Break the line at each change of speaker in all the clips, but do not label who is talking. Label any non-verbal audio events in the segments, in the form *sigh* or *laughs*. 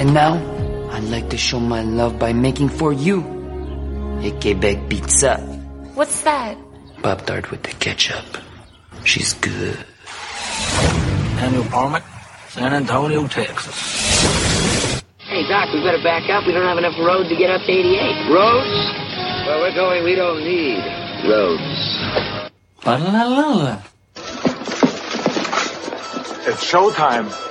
And now, I'd like to show my love by making for you a Quebec pizza.
What's that?
Pop Tart with the ketchup. She's good.
Daniel Parmick, San Antonio, Texas.
Hey, Doc, we better back up. We don't have enough road to get up to 88.
Roads? Where we're going, we don't need roads.
Ba-la-la-la.
It's showtime.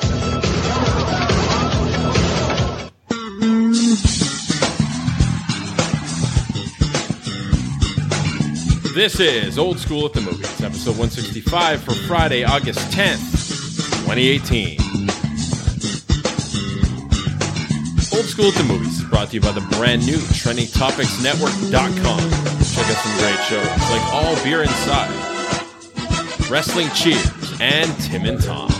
This is Old School at the Movies, episode 165 for Friday, August 10th, 2018. Old School at the Movies is brought to you by the brand new TrendingTopicsNetwork.com. Check out some great shows like All Beer Inside, Wrestling Cheers, and Tim and Tom.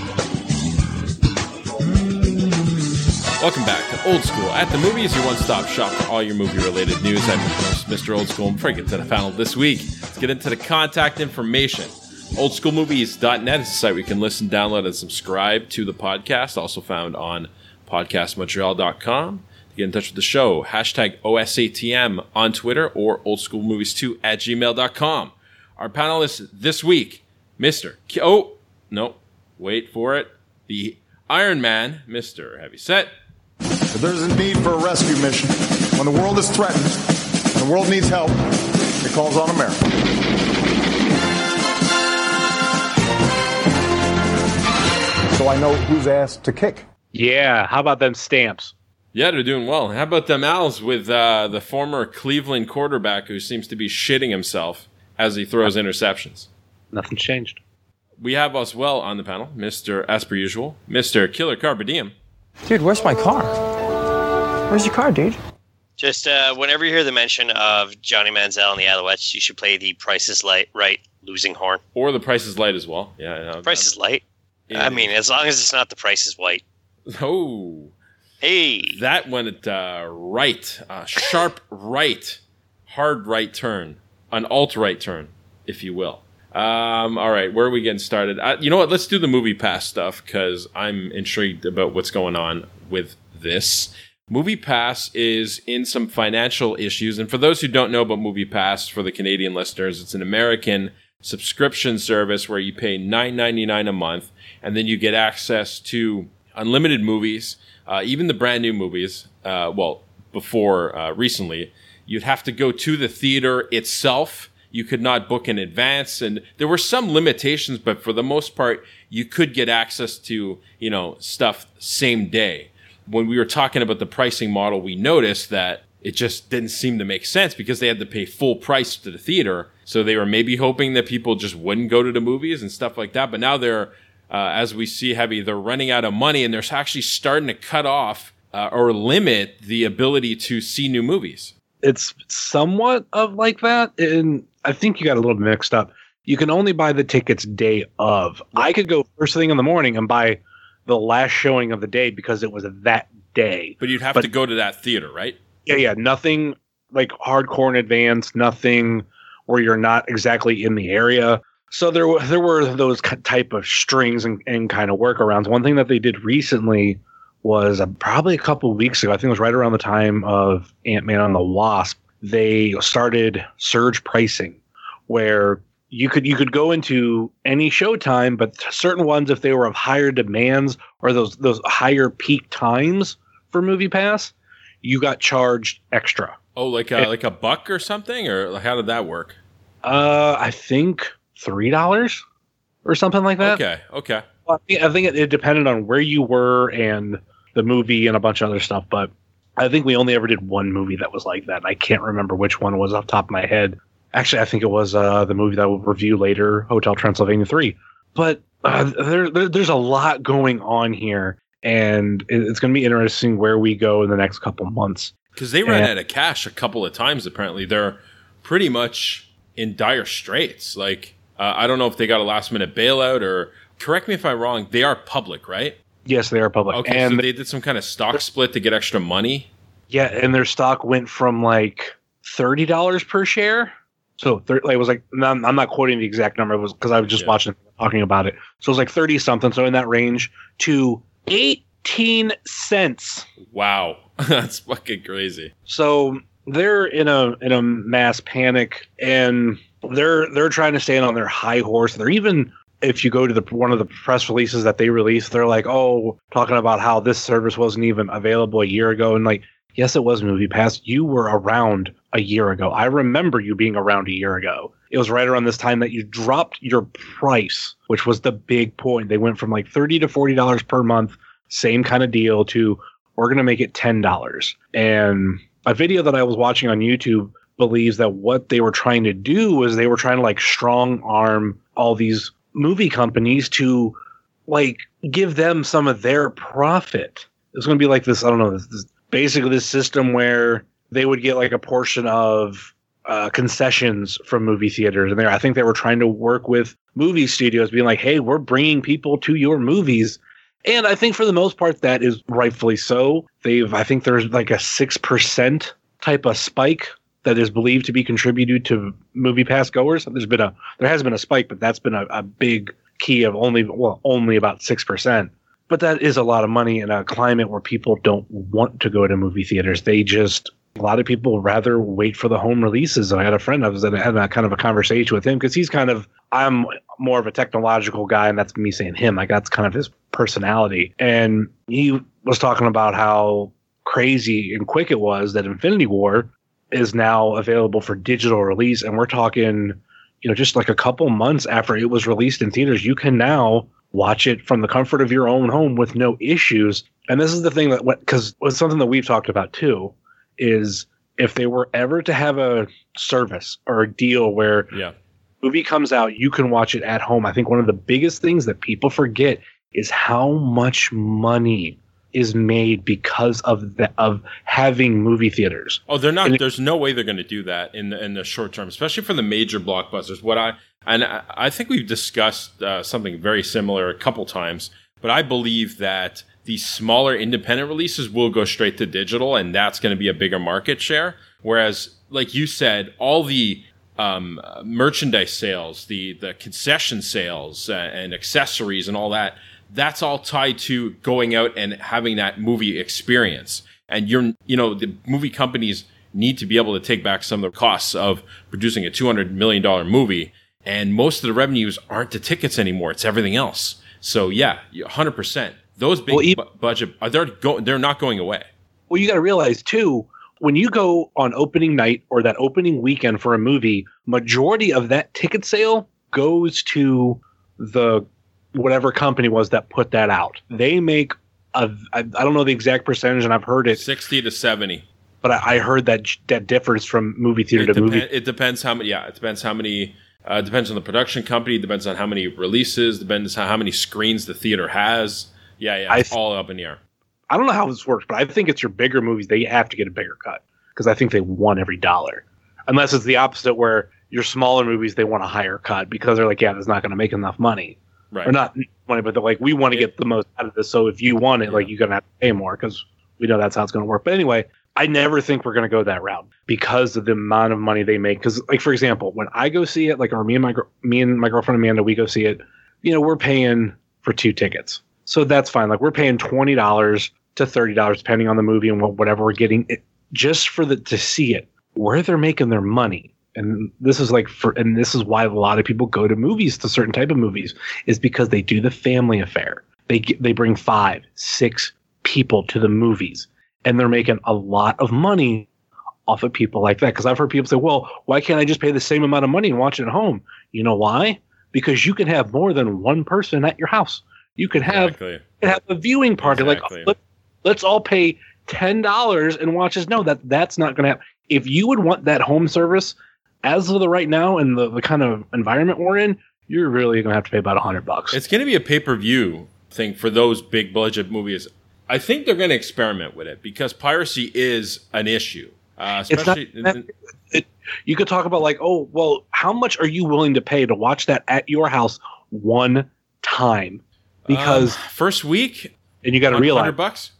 Welcome back to Old School at the Movies, your one stop shop for all your movie related news. I'm your host, Mr. Old School. And before I get to the panel this week, let's get into the contact information. OldSchoolMovies.net is the site you can listen, download, and subscribe to the podcast, also found on podcastmontreal.com. To get in touch with the show, hashtag OSATM on Twitter or oldschoolmovies2 at gmail.com. Our panelists this week, Mr. K- oh, no, wait for it. The Iron Man, Mr. Heavyset.
If there's a need for a rescue mission, when the world is threatened, and the world needs help, it calls on America. So I know who's asked to kick.
Yeah, how about them stamps?
Yeah, they're doing well. How about them Als with uh, the former Cleveland quarterback who seems to be shitting himself as he throws interceptions?
Nothing's changed.
We have as well on the panel, Mr. As per usual, Mr. Killer Carpe Diem.
Dude, where's my car? Where's your car, dude?
Just uh, whenever you hear the mention of Johnny Manziel and the Alouettes, you should play the Price is Light, right? Losing horn.
Or the Price is Light as well. Yeah, I know.
Price is Light.
Yeah.
I mean, as long as it's not the Price is White.
Oh,
Hey,
that went uh, right, uh, sharp right, hard right turn, an alt right turn, if you will. Um, all right, where are we getting started? You know what? Let's do the movie pass stuff because I'm intrigued about what's going on with this. Movie Pass is in some financial issues. And for those who don't know about Movie Pass, for the Canadian listeners, it's an American subscription service where you pay $9.99 a month and then you get access to unlimited movies, uh, even the brand new movies. Uh, well, before uh, recently, you'd have to go to the theater itself. You could not book in advance, and there were some limitations, but for the most part, you could get access to you know stuff same day. When we were talking about the pricing model, we noticed that it just didn't seem to make sense because they had to pay full price to the theater. So they were maybe hoping that people just wouldn't go to the movies and stuff like that. But now they're uh, as we see heavy, they're running out of money and they're actually starting to cut off uh, or limit the ability to see new movies.
It's somewhat of like that, and I think you got a little mixed up. You can only buy the tickets day of. I could go first thing in the morning and buy the last showing of the day because it was that day.
But you'd have
But-
to go to that theater, right?
Yeah, yeah, nothing like hardcore in advance, nothing where you're not exactly in the area. So there were there were those type of strings and, and kind of workarounds. One thing that they did recently was uh, probably a couple weeks ago. I think it was right around the time of Ant Man and the Wasp. They started surge pricing, where you could you could go into any showtime, but certain ones, if they were of higher demands or those those higher peak times for Movie Pass, you got charged extra.
Oh, like a, like a buck or something, or how did that work?
Uh, I think three dollars or something like that.
Okay, okay.
I think, I think it, it depended on where you were and the movie and a bunch of other stuff. But I think we only ever did one movie that was like that. and I can't remember which one was off the top of my head. Actually, I think it was uh, the movie that we'll review later, Hotel Transylvania Three. But uh, there, there, there's a lot going on here, and it, it's going to be interesting where we go in the next couple months.
Because they ran
And-
out of cash a couple of times. Apparently, they're pretty much in dire straits. Like uh, I don't know if they got a last minute bailout or. Correct me if I'm wrong. They are public, right?
Yes, they are public,
Okay,
and
so they did some kind of stock split to get extra money.
Yeah, and their stock went from like thirty dollars per share. So thir- like, it was like I'm I'm not quoting the exact number. It was because I was just
Yeah.
watching talking about it. So it was like thirty something. So in that range to eighteen cents.
Wow, *laughs* that's fucking crazy.
So they're in a in a mass panic and they're they're trying to stand on their high horse. They're even if you go to the one of the press releases that they released, they're like, "Oh, talking about how this service wasn't even available a year ago." And like, yes, it was Movie Pass. You were around a year ago. I remember you being around a year ago. It was right around this time that you dropped your price, which was the big point. They went from like thirty to forty dollars per month, same kind of deal, to we're going to make it ten dollars. And a video that I was watching on YouTube believes that what they were trying to do was they were trying to like strong arm all these movie companies to like give them some of their profit. It's going to be like this. I don't know. This, this basically this system where they would get like a portion of uh, concessions from movie theaters, and there, I think they were trying to work with movie studios, being like, "Hey, we're bringing people to your movies." And I think for the most part, that is rightfully so. They've, I think there's like a six percent type of spike that is believed to be contributed to movie pass goers. There's been a there has been a spike, but that's been a, a big key of only well only about six percent. But that is a lot of money in a climate where people don't want to go to movie theaters. They just a lot of people rather wait for the home releases. I had a friend I was in, had a kind of a conversation with him because he's kind of I'm more of a technological guy, and that's me saying him. Like that's kind of his personality. And he was talking about how crazy and quick it was that Infinity War is now available for digital release and we're talking you know just like a couple months after it was released in theaters you can now watch it from the comfort of your own home with no issues and this is the thing that because it's something that we've talked about too is if they were ever to have a service or a deal where
Yeah.
movie comes out you can watch it at home i think one of the biggest things that people forget is how much money is made because of the of having movie theaters
Oh, they're not.
And
there's no way they're going to do that in the in the short term, especially for the major blockbusters. What I and I, I think we've discussed uh, something very similar a couple times, but I believe that these smaller independent releases will go straight to digital, and that's going to be a bigger market share. Whereas, like you said, all the um, merchandise sales, the the concession sales, uh, and accessories, and all that. That's all tied to going out and having that movie experience. And you're, you know, the movie companies need to be able to take back some of the costs of producing a two hundred million dollar movie. And most of the revenues aren't the tickets anymore; it's everything else. So yeah, hundred percent. Those big
Well, e-
bu- budget, uh, they're go- they're not going away.
Well, you got to realize too, when you go on opening night or that opening weekend for a movie, majority of that ticket sale goes to the whatever company was that put that out. They make a I, I don't know the exact percentage, and I've heard it,
Sixty to seventy.
but I, I heard that that differs from movie theater
it,
to
depen-
movie.
it depends how many. Yeah, it depends how many. Uh, it depends on the production company. Depends on how many releases. Depends on how many screens the theater has. Yeah, yeah,
th-
all up in the air.
I don't know how this works, but I think it's your bigger movies they have to get a bigger cut because I think they want every dollar, unless it's the opposite where your smaller movies they want a higher cut because they're like, yeah, that's not going to make enough money.
Right.
or not money, but like, we want to get the most out of this. So if you want it, like, you're gonna have to pay more because we know that's how it's gonna work. But anyway, I never think we're gonna go that route because of the amount of money they make. Because, like, for example, when I go see it, like, or me and my me and my girlfriend Amanda, we go see it. You know, we're paying for two tickets, so that's fine. Like, we're paying twenty dollars to thirty dollars depending on the movie and what, whatever we're getting, it, just for the to see it. Where they're making their money. And this is like for, and this is why a lot of people go to movies to certain type of movies is because they do the family affair. They they bring five, six people to the movies, and they're making a lot of money off of people like that. Because I've heard people say, "Well, why can't I just pay the same amount of money and watch it at home?" You know why? Because you can have more than one person at your house. You can have
Exactly.
you can have a viewing party.
Exactly.
Like let, let's all pay ten dollars and watch this. No, that that's not going to happen. If you would want that home service, as of the right now and the, the kind of environment we're in, you're really going to have to pay about a hundred bucks.
It's going to be a pay per view thing for those big budget movies. I think they're going to experiment with it because piracy is an issue. Uh,
It's not
especially
it, you could talk about like, oh, well, how much are you willing to pay to watch that at your house one time? Because
um, first week,
and you got to realize hundred
bucks.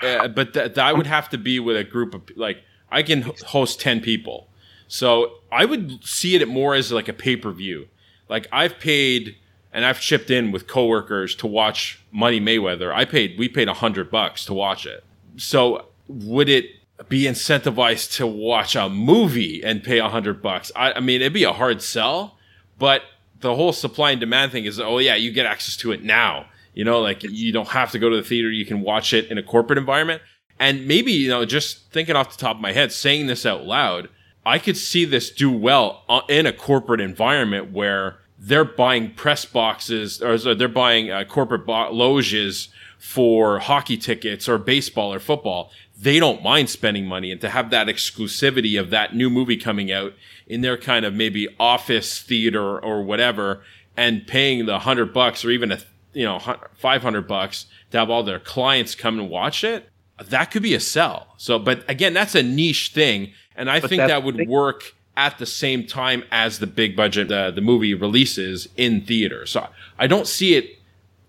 Uh, but th- that would have to be with a group of like I can host ten people, so I would see it more as like a pay per view. Like I've paid and I've chipped in with coworkers to watch Money Mayweather. I paid we paid a hundred bucks to watch it. So would it be incentivized to watch a movie and pay a hundred bucks? I, I mean, it'd be a hard sell, but the whole supply and demand thing is, oh yeah, you get access to it now. You know, like you don't have to go to the theater. You can watch it in a corporate environment. And maybe, you know, just thinking off the top of my head, saying this out loud, I could see this do well uh, in a corporate environment where they're buying press boxes or they're buying uh, corporate bo- loges for hockey tickets or baseball or football. They don't mind spending money and to have that exclusivity of that new movie coming out in their kind of maybe office theater or whatever and paying the hundred bucks or even a, you know, 500 bucks to have all their clients come and watch it. That could be a sell. So, but again, that's a niche thing. And I
But
think that would
thing.
work at the same time as the big budget, uh, the movie releases in theater. So I don't see it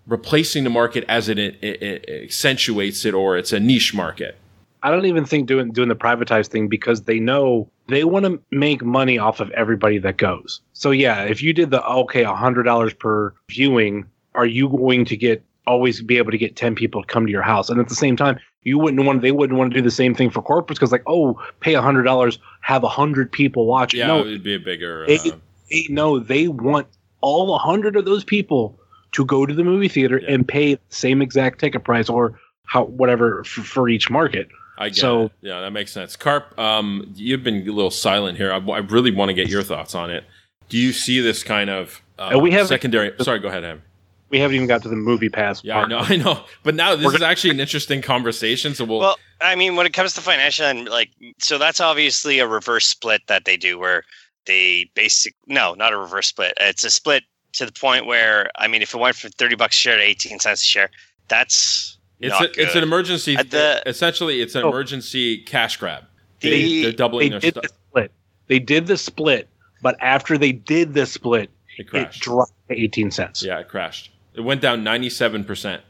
replacing the market as it, it, it accentuates it or it's a niche market.
I don't even think doing doing the privatized thing because they know they want to make money off of everybody that goes. So yeah, if you did the okay, a hundred dollars per viewing, are you going to get always be able to get ten people to come to your house? And at the same time, you wouldn't want they wouldn't want to do the same thing for corporates because like oh, pay a hundred dollars, have a hundred people watch.
Yeah,
no,
it would be a bigger.
they,
Uh,
they no, they want all a hundred of those people to go to the movie theater
Yeah.
and pay the same exact ticket price or how whatever f- for each market.
I get
So-
it. Yeah, that makes sense. Karp, um, you've been a little silent here. I, I really want to get your thoughts on it. Do you see this kind of uh,
Uh, we have-
secondary? Sorry, go ahead, Em.
We haven't even got to the movie pass.
Yeah,
part.
I know, I know. But now this
We're
is actually an interesting conversation. So we'll.
Well, I mean, when it comes to financial and like, so that's obviously a reverse split that they do where they basic no, not a reverse split. It's a split to the point where I mean, if it went from thirty bucks a share to eighteen cents a share, that's
it's
not
a, it's an emergency.
At the-
essentially, it's an
Oh.
emergency cash grab.
The-
They, they're
They
doubling their
did
stuff.
the split. They did the split, but after they did the split,
It crashed.
it
crashed.
dropped to 18 cents.
Yeah, it crashed. It went down ninety-seven percent.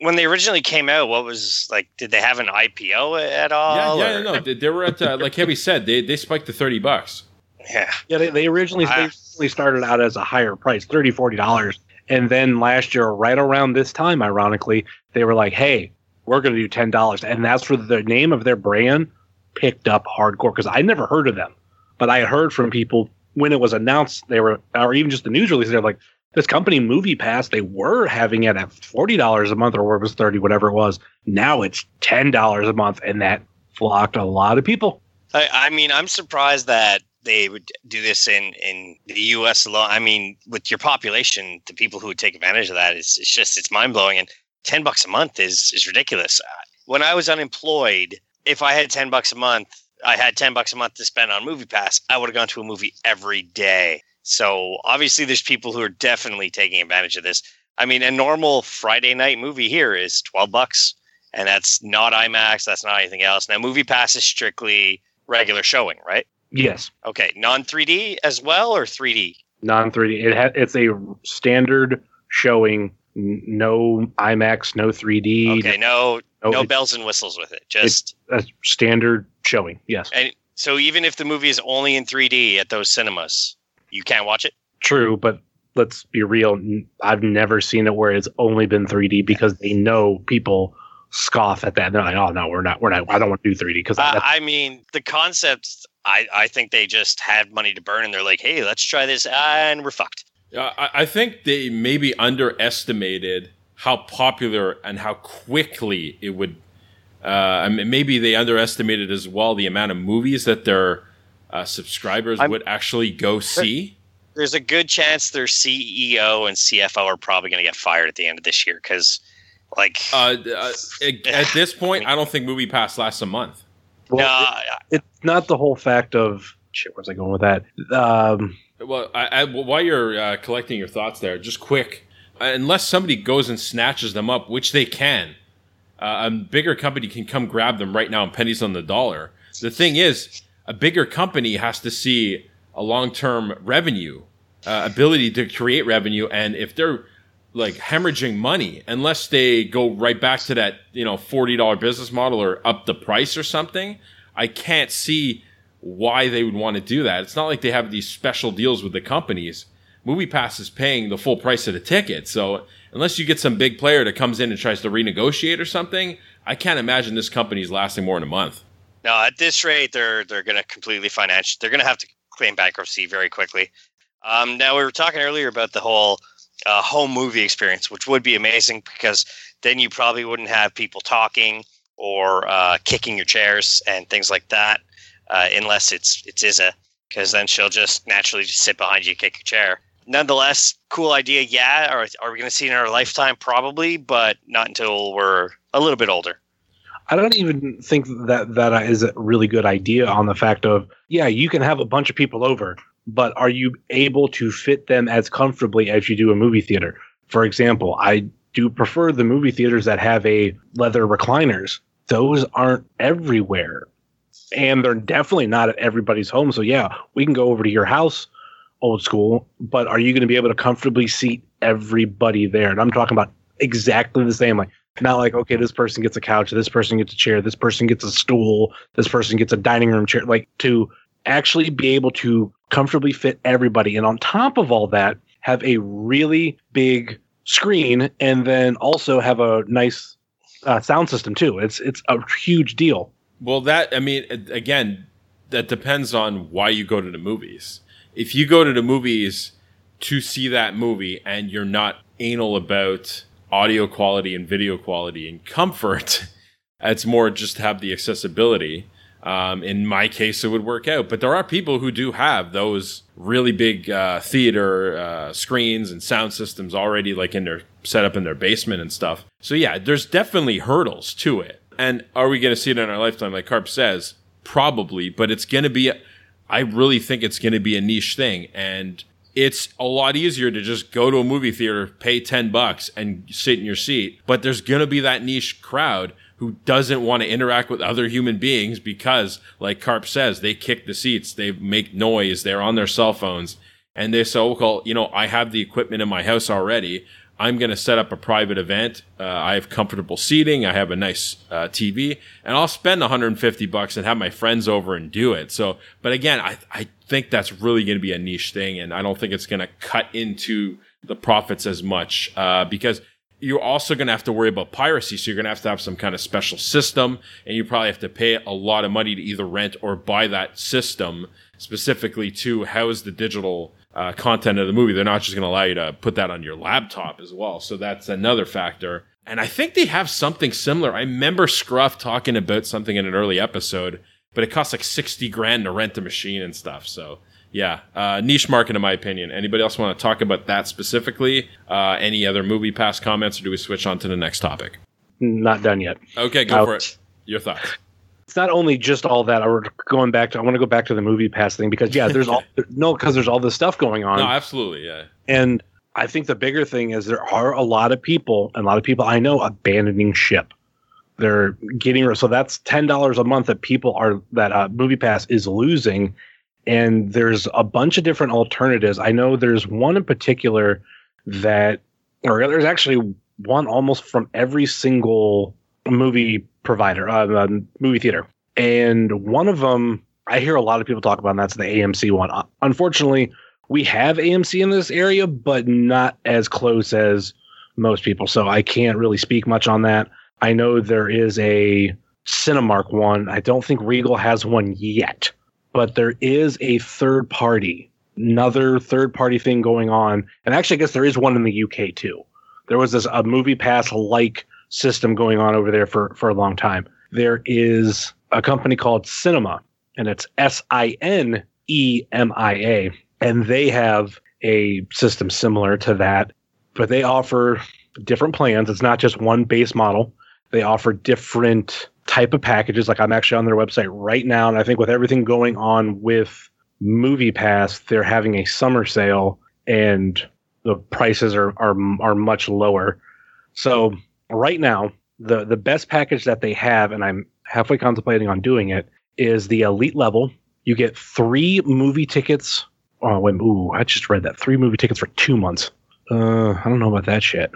when they originally came out. What was like? Did they have an IPO at all?
yeah,
or-
no, they, they were at uh, like Heavy said, they they spiked to thirty bucks.
yeah.
Yeah, they, they originally
Ah.
they originally started out as a higher price, 30 $40. And then last year, right around this time, ironically, they were like, hey, we're going to do $10. And that's for the name of their brand picked up hardcore because I never heard of them. But I heard from people when it was announced, they were, or even just the news release, they're like, this company Movie Pass, they were having it at $40 a month or it was 30 whatever it was. Now it's $10 a month. And that flocked a lot of people.
I, I mean, I'm surprised that they would do this in, in the U.S. alone. I mean, with your population, the people who would take advantage of that is it's just it's mind blowing. And ten bucks a month is is ridiculous. Uh, When I was unemployed, if I had ten bucks a month, I had ten bucks a month to spend on Movie Pass. I would have gone to a movie every day. So obviously, there's people who are definitely taking advantage of this. I mean, a normal Friday night movie here is twelve bucks and that's not IMAX. That's not anything else. Now, Movie Pass is strictly regular showing, right?
Yes.
Okay, non 3D as well, or 3D?
non 3D. It ha- it's a standard showing, no IMAX, no 3D,
Okay, no,
no,
no bells and whistles with it. Just
a standard showing. Yes,
and so even if the movie is only in 3D at those cinemas, you can't watch it.
true, but let's be real. I've never seen it where it's only been 3D because they know people scoff at that. They're like, "Oh no, we're not. We're not. I don't want to do 3D because
Uh, I mean, the concept. I, I think they just had money to burn, and they're like, "Hey, let's try this," and we're fucked.
Uh, I, I think they maybe underestimated how popular and how quickly it would. Uh, I mean, maybe they underestimated as well the amount of movies that their uh, subscribers
I'm-
would actually go see.
There's a good chance their CEO and CFO are probably going to get fired at the end of this year because, like,
Uh, uh, at this *laughs* point, I don't think Movie Pass lasts a month.
well,
no,
it- it's not the whole fact of shit. Where's I going with that? Um,
Well, I, I, while you're uh, collecting your thoughts there, just quick, uh, unless somebody goes and snatches them up, which they can, uh, a bigger company can come grab them right now and pennies on the dollar. The thing is, a bigger company has to see a long-term revenue, uh, ability to create revenue, and if they're like hemorrhaging money, unless they go right back to that you know forty dollar business model or up the price or something, I can't see why they would want to do that. It's not like they have these special deals with the companies. Movie Pass is paying the full price of the ticket. So unless you get some big player that comes in and tries to renegotiate or something, I can't imagine this company's lasting more than a month.
No, at this rate, they're they're going to completely financial. They're going to have to claim bankruptcy very quickly. Um, now we were talking earlier about the whole uh, home movie experience, which would be amazing because then you probably wouldn't have people talking or uh, kicking your chairs and things like that, uh, unless it's it's Isa, because then she'll just naturally just sit behind you, kick your chair. Nonetheless, cool idea. Yeah, are are we going to see it in our lifetime? Probably, but not until we're a little bit older.
I don't even think that that is a really good idea on the fact of yeah, you can have a bunch of people over, but are you able to fit them as comfortably as you do a movie theater? For example, I do prefer the movie theaters that have a leather recliners. Those aren't everywhere. And they're definitely not at everybody's home. So yeah, we can go over to your house, old school, but are you going to be able to comfortably seat everybody there? And I'm talking about exactly the same like not like okay this person gets a couch this person gets a chair this person gets a stool this person gets a dining room chair like to actually be able to comfortably fit everybody. And on top of all that have a really big screen and then also have a nice uh, sound system too. It's it's a huge deal.
Well, that I mean, again, that depends on why you go to the movies. If you go to the movies to see that movie and you're not anal about audio quality and video quality and comfort, *laughs* it's more just to have the accessibility. Um, in my case, it would work out. But there are people who do have those really big uh, theater uh, screens and sound systems already, like in their set up in their basement and stuff. So yeah, there's definitely hurdles to it. And are we going to see it in our lifetime? Like Karp says, probably. But it's going to be. I really think it's going to be a niche thing, and it's a lot easier to just go to a movie theater, pay 10 bucks and sit in your seat. But there's going to be that niche crowd who doesn't want to interact with other human beings because, like Karp says, they kick the seats, they make noise, they're on their cell phones. And they say, well, you know, I have the equipment in my house already. I'm going to set up a private event. Uh, I have comfortable seating. I have a nice uh, TV, and I'll spend 150 bucks and have my friends over and do it. So, but again, I I think that's really going to be a niche thing, and I don't think it's going to cut into the profits as much uh, because you're also going to have to worry about piracy. So you're going to have to have some kind of special system, and you probably have to pay a lot of money to either rent or buy that system specifically to house the digital uh, content of the movie. They're not just going to allow you to put that on your laptop as well. So that's another factor. And I think they have something similar. I remember Scruff talking about something in an early episode, but it costs like 60 grand to rent a machine and stuff. So yeah, uh, niche market in my opinion. Anybody else want to talk about that specifically? Uh, any other movie pass comments, or do we switch on to the next topic?
not done yet
Okay, go
Out.
for it. Your thoughts?
it's not only just all that. We're going back to. I want to go back to the movie pass thing because yeah, there's *laughs* all no because there's all this stuff going on,
No, absolutely, yeah.
and I think the bigger thing is there are a lot of people, and a lot of people I know abandoning ship. They're getting so that's ten dollars a month that people are that uh, Movie Pass is losing, and there's a bunch of different alternatives. I know there's one in particular that, or there's actually one almost from every single movie provider, uh, movie theater, and one of them I hear a lot of people talk about, and that's the AMC one. Uh, Unfortunately, we have AMC in this area, but not as close as most people. So I can't really speak much on that. I know there is a Cinemark one. I don't think Regal has one yet, but there is a third party, another third party thing going on. And actually, I guess there is one in the UK too. There was this a movie pass like system going on over there for, for a long time. There is a company called Sinemia, and it's S I N E M I A and they have a system similar to that but they offer different plans it's not just one base model they offer different type of packages. Like i'm actually on their website right now and i think with everything going on with movie pass they're having a summer sale and the prices are are, are much lower. So right now the the best package that they have and i'm halfway contemplating on doing it is the elite level. You get three movie tickets. Oh wait, ooh, I just read that. Three movie tickets for two months. Uh, I don't know about that shit.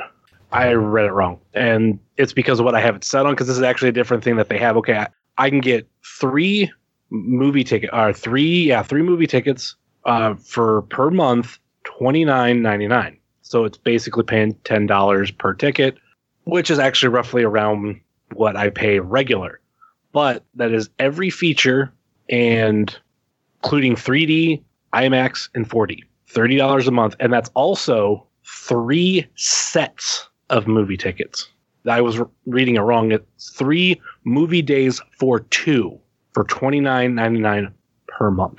I read it wrong, and it's because of what I have it set on. Because this is actually a different thing that they have. Okay, I, I can get three movie ticket or three, yeah, three movie tickets uh, for per month, twenty nine ninety nine. So it's basically paying ten dollars per ticket, which is actually roughly around what I pay regular. But that is every feature and including 3D, IMAX, and 4D. $30 a month. And that's also three sets of movie tickets. I was reading it wrong. It's three movie days for two for twenty nine ninety nine per month.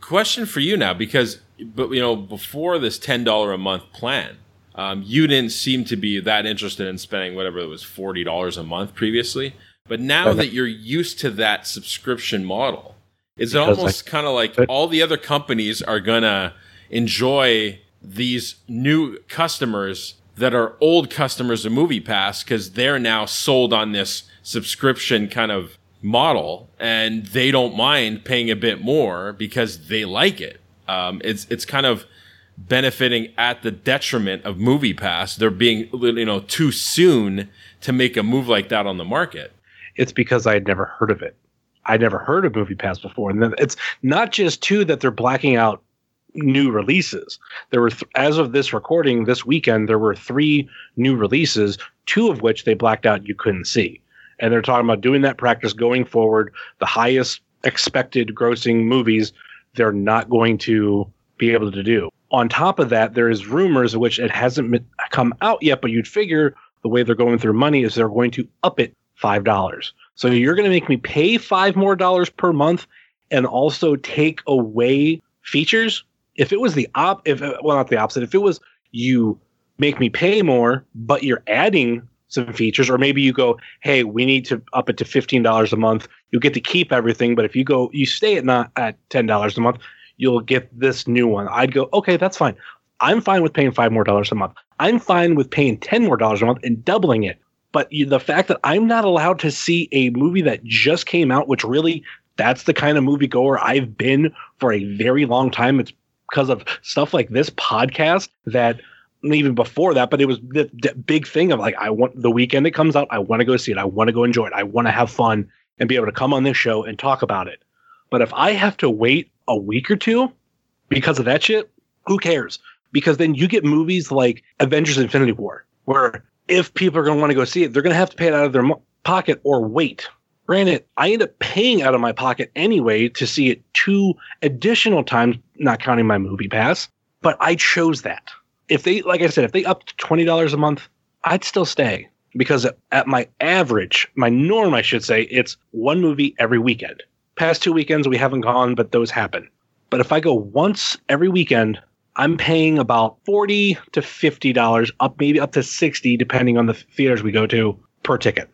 Question for you now, because but you know before this ten dollar a month plan, um, you didn't seem to be that interested in spending whatever it was forty dollars a month previously. But now
Okay.
that you're used to that subscription model, is it almost kind of like all the other companies are gonna enjoy these new customers that are old customers of MoviePass because they're now sold on this subscription kind of model and they don't mind paying a bit more because they like it. Um, it's it's kind of benefiting at the detriment of MoviePass. They're being you know too soon to make a move like that on the market.
It's because I had never heard of it. I'd never heard of Movie Pass before, and then it's not just too that they're blacking out new releases. There were, th- as of this recording, this weekend there were three new releases, two of which they blacked out you couldn't see, and they're talking about doing that practice going forward. The highest expected grossing movies they're not going to be able to do. On top of that, there is rumors which it hasn't come out yet, but you'd figure the way they're going through money is they're going to up it five dollars. So you're going to make me pay five more dollars per month and also take away features. If it was the op, if well not the opposite, if it was you make me pay more, but you're adding some features, or maybe you go, hey, we need to up it to fifteen dollars a month. You get to keep everything, but if you go, you stay at not at ten dollars a month, you'll get this new one. I'd go, okay, that's fine. I'm fine with paying five more dollars a month. I'm fine with paying ten more dollars a month and doubling it. But the fact that I'm not allowed to see a movie that just came out, which really that's the kind of moviegoer I've been for a very long time. It's because of stuff like this podcast that even before that, but it was the, the big thing of like I want the weekend it comes out, I want to go see it, I want to go enjoy it, I want to have fun and be able to come on this show and talk about it. But if I have to wait a week or two because of that shit, who cares? Because then you get movies like Avengers Infinity War, where if people are going to want to go see it, they're going to have to pay it out of their pocket or wait. Granted, I end up paying out of my pocket anyway to see it two additional times, not counting my movie pass, but I chose that. If they, like I said, if they up to $20 a month, I'd still stay because at my average, my norm, I should say, it's one movie every weekend. Past two weekends, we haven't gone, but those happen. But if I go once every weekend, I'm paying about 40 to $50 up, maybe up to 60, depending on the theaters we go to per ticket.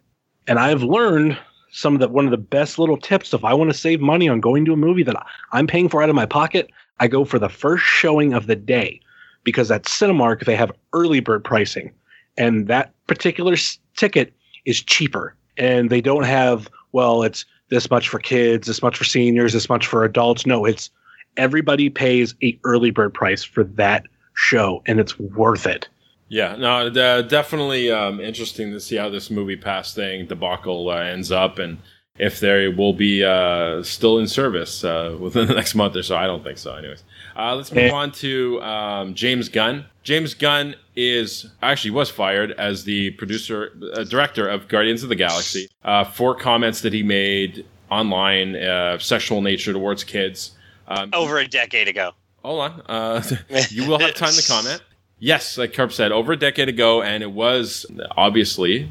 And I've learned some of the, one of the best little tips. If I want to save money on going to a movie that I'm paying for out of my pocket, I go for the first showing of the day because at Cinemark, they have early bird pricing and that particular ticket is cheaper and they don't have well it's this much for kids this much for seniors this much for adults no it's everybody pays a early bird price for that show and it's worth it
Yeah, no, uh, definitely um, interesting to see how this movie pass thing debacle uh, ends up, and if they will be uh, still in service uh, *laughs* within the next month or so. I don't think so. Anyways, uh, let's move
Eh.
on to um, James Gunn. James Gunn is actually was fired as the producer, uh, director of Guardians of the Galaxy uh, for comments that he made online, uh, sexual nature towards kids. Um,
Over a decade ago.
Hold on. Uh, *laughs* you will have time to comment. Yes, like Karp said, over a decade ago, and it was obviously,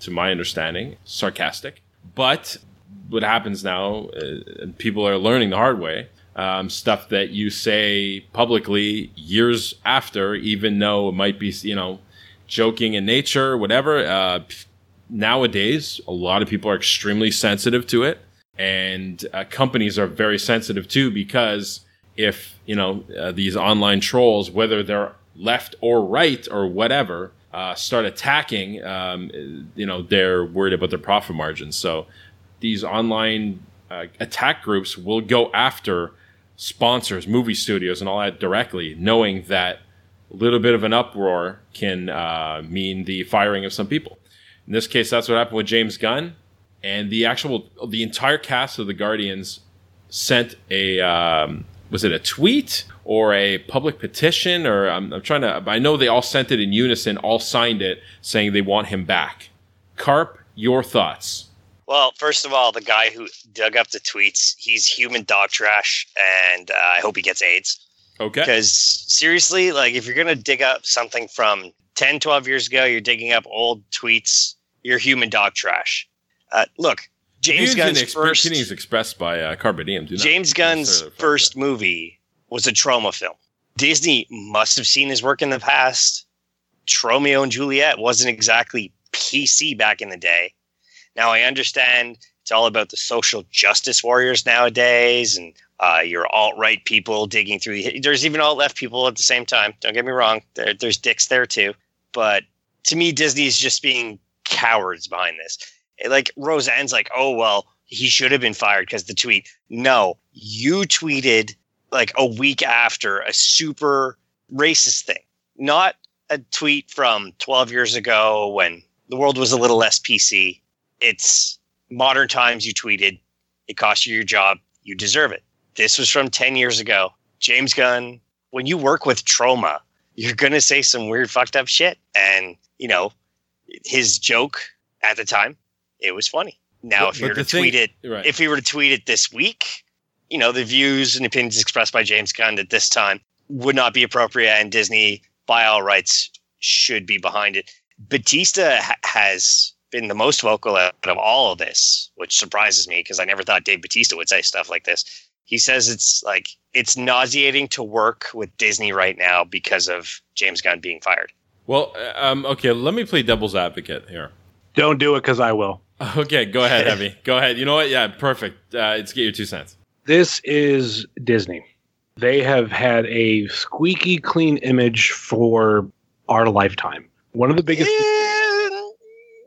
to my understanding, sarcastic. But what happens now, uh, people are learning the hard way, um, stuff that you say publicly years after, even though it might be, you know, joking in nature, whatever. Uh, nowadays, a lot of people are extremely sensitive to it, and uh, companies are very sensitive too because if you know uh, these online trolls, whether they're left or right or whatever, uh, start attacking, um, you know, they're worried about their profit margins. So these online uh, attack groups will go after sponsors, movie studios, and all that directly, knowing that a little bit of an uproar can uh, mean the firing of some people. In this case, that's what happened with James Gunn, and the actual the entire cast of the Guardians sent a um, was it a tweet or a public petition or I'm, I'm trying to I know they all sent it in unison, all signed it saying they want him back. Karp, your thoughts.
Well, first of all, the guy who dug up the tweets, he's human dog trash, and uh, I hope he gets AIDS.
Okay.
Because seriously, like if you're going to dig up something from 10, 12 years ago, you're digging up old tweets, you're human dog trash. Uh, look, James Gunn's
exp-
first
opinions expressed by uh, Carpe Diem. do not
James Gunn's first movie was a Troma film. Disney must have seen his work in the past. Tromeo and Juliet wasn't exactly PC back in the day. Now I understand it's all about the social justice warriors nowadays, and uh, your alt right people digging through. The, there's even alt left people at the same time. Don't get me wrong. There, there's dicks there too. But to me, Disney's just being cowards behind this. Like Roseanne's like, oh well, he should have been fired because the tweet. No, you tweeted like a week after a super racist thing, not a tweet from 12 years ago when the world was a little less PC. It's modern times you tweeted, it cost you your job, you deserve it. This was from 10 years ago. James Gunn, when you work with Troma, you're going to say some weird, fucked up shit. And, you know, his joke at the time, it was funny. Now,
But-
if you were to
the thing-
tweet it,
Right.
if he were to tweet it this week, you know, the views and opinions expressed by James Gunn at this time would not be appropriate, and Disney, by all rights, should be behind it. Batista ha- has been the most vocal out of all of this, which surprises me because I never thought Dave Batista would say stuff like this. He says it's like it's nauseating to work with Disney right now because of James Gunn being fired.
Well, uh, um, okay, let me play devil's advocate here.
Don't do it because I will. *laughs*
Okay, go ahead, Heavy. Go ahead. You know what? Yeah, perfect. Uh, let's get your two cents.
This is Disney. They have had a squeaky clean image for our lifetime. One of the biggest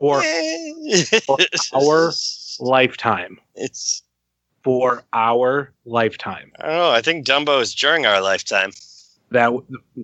for our *laughs* lifetime.
It's
For our lifetime.
Oh. I think Dumbo is during our lifetime.
That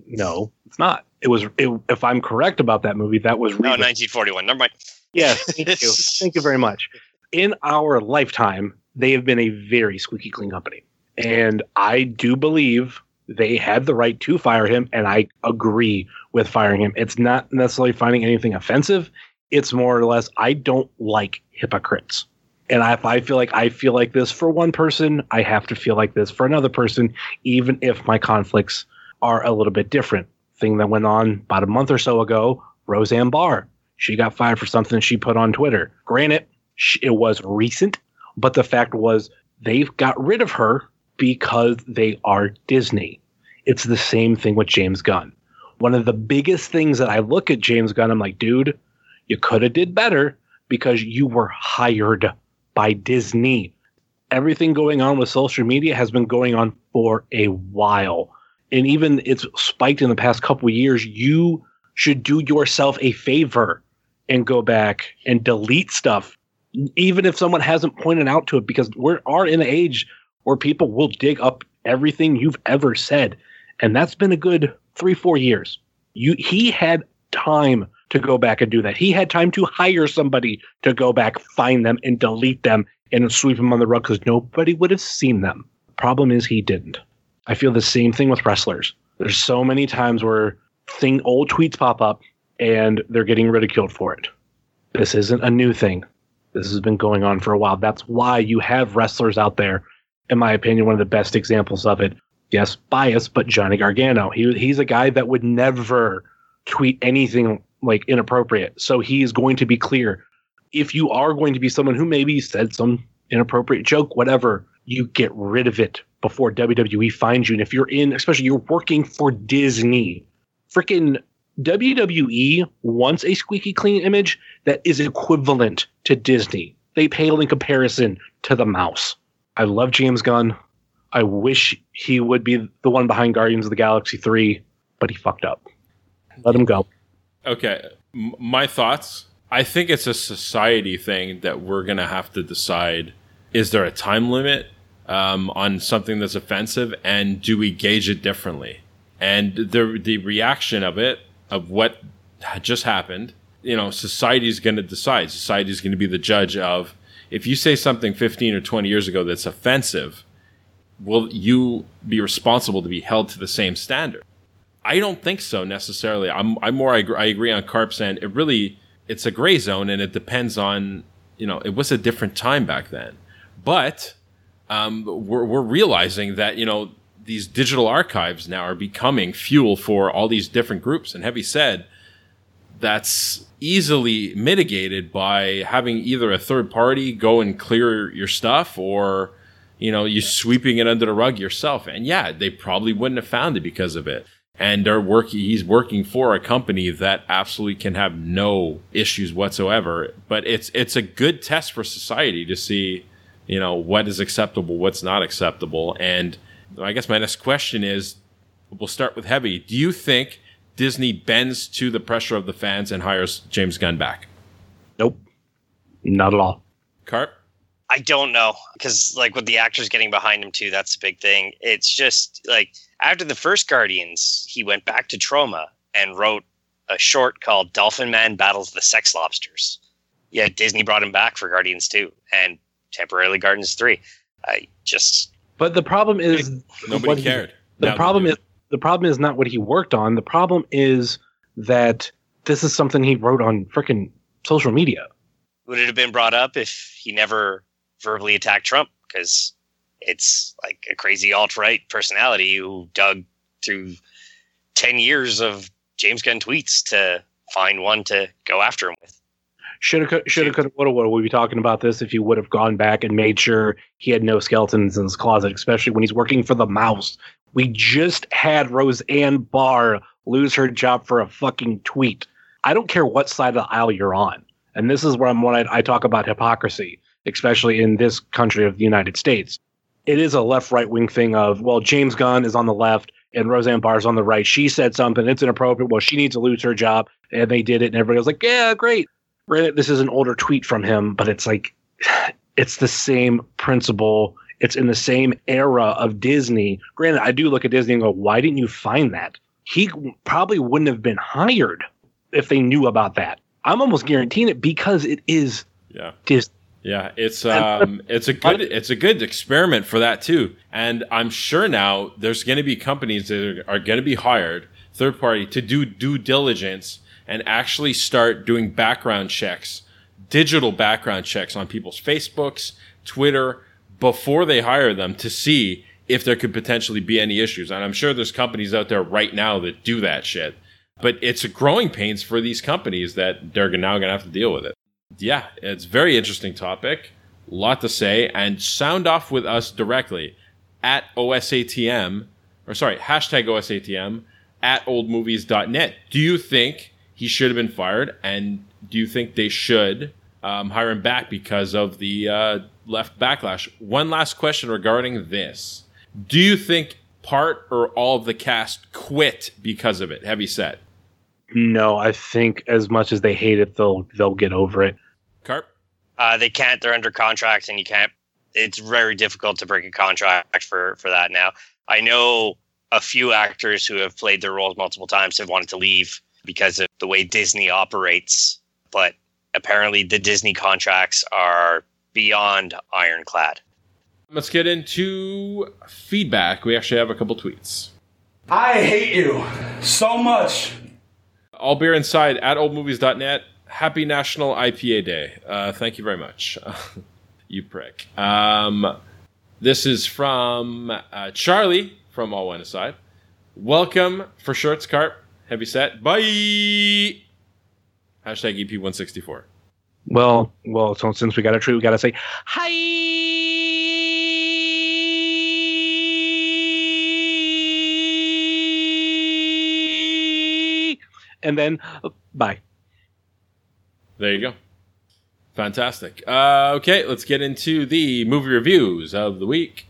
no, it's not. It was. It, if I'm correct about that movie, that was.
No,
Reba.
1941. Never mind.
Yes, *laughs* thank you. Thank you very much. In our lifetime, they have been a very squeaky clean company. And I do believe they had the right to fire him, and I agree with firing him. It's not necessarily finding anything offensive. It's more or less, I don't like hypocrites. And I, if I feel like I feel like this for one person, I have to feel like this for another person, even if my conflicts are a little bit different. Thing that went on about a month or so ago, Roseanne Barr. She got fired for something she put on Twitter. Granted, it was recent, but the fact was they've got rid of her because they are Disney. It's the same thing with James Gunn. One of the biggest things that I look at James Gunn, I'm like, dude, you could have did better because you were hired by Disney. Everything going on with social media has been going on for a while. And even it's spiked in the past couple years. You should do yourself a favor and go back and delete stuff, even if someone hasn't pointed out to it, because we are in an age where people will dig up everything you've ever said. And that's been a good three, four years. You he had time to go back and do that. He had time to hire somebody to go back, find them, and delete them and sweep them on the rug because nobody would have seen them. Problem is he didn't. I feel the same thing with wrestlers. There's so many times where thing old tweets pop up and they're getting ridiculed for it. This isn't a new thing. This has been going on for a while. That's why you have wrestlers out there, in my opinion, one of the best examples of it. Yes, bias, but Johnny Gargano. He he's a guy that would never tweet anything like inappropriate. So he is going to be clear. If you are going to be someone who maybe said some inappropriate joke, whatever, you get rid of it before WWE finds you. And if you're in, especially you're working for Disney, freaking WWE wants a squeaky clean image that is equivalent to Disney. They pale in comparison to the mouse. I love James Gunn. I wish he would be the one behind Guardians of the Galaxy 3, but he fucked up. Let him go.
Okay, M- my thoughts. I think it's a society thing that we're gonna have to decide: is there a time limit um, on something that's offensive, and do we gauge it differently? And the the reaction of it, of what just happened, you know, society is going to decide. Society is going to be the judge of if you say something 15 or 20 years ago that's offensive, will you be responsible to be held to the same standard? I don't think so necessarily. I'm, I'm more, I agree, I agree on Karp's end. It really, it's a gray zone and it depends on, you know, it was a different time back then. But um, we're, we're realizing that, you know, these digital archives now are becoming fuel for all these different groups. And Heavy said that's easily mitigated by having either a third party go and clear your stuff or, you know, you sweeping it under the rug yourself. And yeah, they probably wouldn't have found it because of it. And they're working, he's working for a company that absolutely can have no issues whatsoever. But it's, it's a good test for society to see, you know, what is acceptable, what's not acceptable. And I guess my next question is we'll start with Heavy. Do you think Disney bends to the pressure of the fans and hires James Gunn back?
Nope. Not at all.
Karp?
I don't know because like with the actors getting behind him too, that's a big thing. It's just like after the first Guardians, he went back to Troma and wrote a short called Dolphin Man Battles the Sex Lobsters. Yeah, Disney brought him back for Guardians 2 and temporarily Guardians 3. I just
But the problem is
Nobody
what he-
cared.
the
Now
problem is the problem is not what he worked on. The problem is that this is something he wrote on freaking social media.
would it have been brought up if he never verbally attacked Trump? Because it's like a crazy alt right personality who dug through 10 years of James Gunn tweets to find one to go after him with.
Shoulda, could- shoulda, coulda, woulda, woulda. We'd be talking about this if he would have gone back and made sure he had no skeletons in his closet, especially when he's working for the mouse. We just had Roseanne Barr lose her job for a fucking tweet. I don't care what side of the aisle you're on. And this is where I'm when I, I talk about hypocrisy, especially in this country of the United States. It is a left right wing thing of, well, James Gunn is on the left and Roseanne Barr's on the right. She said something, it's inappropriate. Well, she needs to lose her job. And they did it, and everybody was like, yeah, great. Granted, this is an older tweet from him, but it's like *sighs* it's the same principle. It's in the same era of Disney. Granted, I do look at Disney and go, why didn't you find that? He probably wouldn't have been hired if they knew about that. I'm almost guaranteeing it because it is
Yeah.
Disney.
Yeah, it's um, it's a good it's a good experiment for that too, and I'm sure now there's going to be companies that are, are going to be hired third party to do due diligence and actually start doing background checks, digital background checks on people's Facebooks, Twitter before they hire them to see if there could potentially be any issues. And I'm sure there's companies out there right now that do that shit, but it's a growing pains for these companies that they're now going to have to deal with it yeah, it's very interesting topic. lot to say, and sound off with us directly at OSATM, or sorry, hashtag OSATM at oldmovies.net. Do you think he should have been fired? And do you think they should um, hire him back because of the uh, left backlash? One last question regarding this. Do you think part or all of the cast quit because of it? Heavy set.
No, I think as much as they hate it, they'll they'll get over it.
Karp?
Uh, they can't. They're under contract, and you can't. It's very difficult to break a contract for for that now. I know a few actors who have played their roles multiple times have wanted to leave because of the way Disney operates, but apparently the Disney contracts are beyond ironclad.
Let's get into feedback. We actually have a couple tweets.
I hate you so much.
All beer inside at oldmovies.net. Happy National IPA Day. Uh, thank you very much. *laughs* you prick. Um, this is from uh, Charlie from All One Aside. Welcome for Shorts Karp. Heavy set. Bye. Hashtag E EP164.
Well, well, so since we got a tree, we got to say hi, and then uh, bye.
There you go. Fantastic. Uh, okay, let's get into the movie reviews of the week.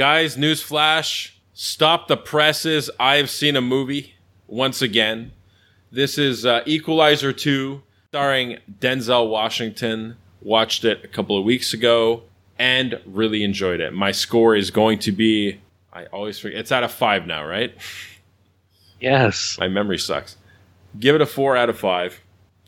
Guys, newsflash. Stop the presses. I've seen a movie once again. This is uh, Equalizer 2, starring Denzel Washington. Watched it a couple of weeks ago and really enjoyed it. My score is going to be, I always forget, it's out of five now, right? *laughs*
Yes.
My memory sucks. Give it a four out of five.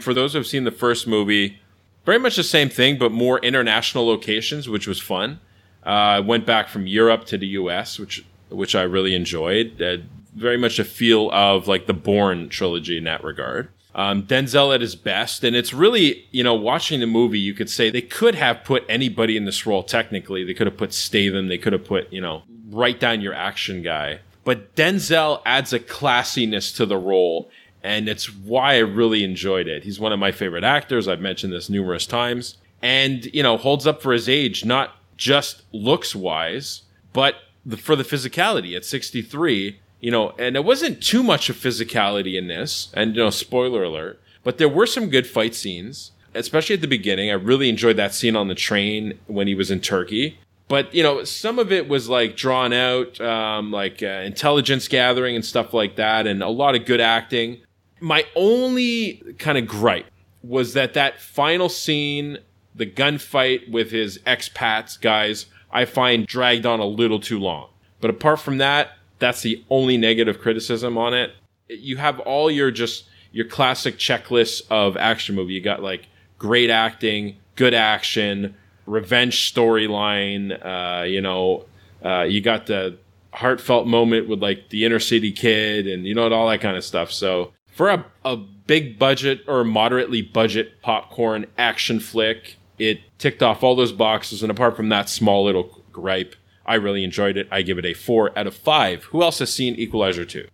For those who've seen the first movie, very much the same thing, but more international locations, which was fun. Uh, I went back from Europe to the U.S., which which I really enjoyed. Uh, very much a feel of like the Bourne trilogy in that regard. Um, Denzel at his best, and it's really you know watching the movie, you could say they could have put anybody in this role. Technically, they could have put Statham, they could have put you know write down your action guy, but Denzel adds a classiness to the role, and it's why I really enjoyed it. He's one of my favorite actors. I've mentioned this numerous times, and you know holds up for his age, not just looks wise, but the, for the physicality at 63 you know, and it wasn't too much of physicality in this, and you know, spoiler alert, but there were some good fight scenes, especially at the beginning. I really enjoyed that scene on the train when he was in Turkey. But you know, some of it was like drawn out, um, like uh, intelligence gathering and stuff like that, and a lot of good acting. My only kind of gripe was that that final scene, the gunfight with his expats guys, I find dragged on a little too long. But apart from that, that's the only negative criticism on it. You have all your just your classic checklists of action movie. You got like great acting, good action, revenge storyline. Uh, you know, uh, you got the heartfelt moment with like the inner city kid, and you know all that kind of stuff. So for a, a big budget or moderately budget popcorn action flick, it ticked off all those boxes. And apart from that small little gripe, I really enjoyed it. I give it a four out of five. Who else has seen Equalizer 2?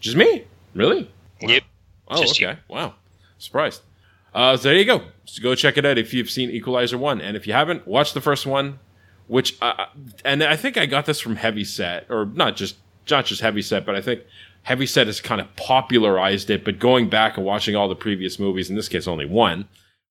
Just me. Really?
Wow. Yep.
Oh, Just okay. You. Wow. Surprised. Uh, so there you go. So go check it out if you've seen Equalizer 1. And if you haven't, watch the first one, which, uh, and I think I got this from Heavy Set, or not just, not just Heavy Set, but I think Heavy Set has kind of popularized it. But going back and watching all the previous movies, in this case only one,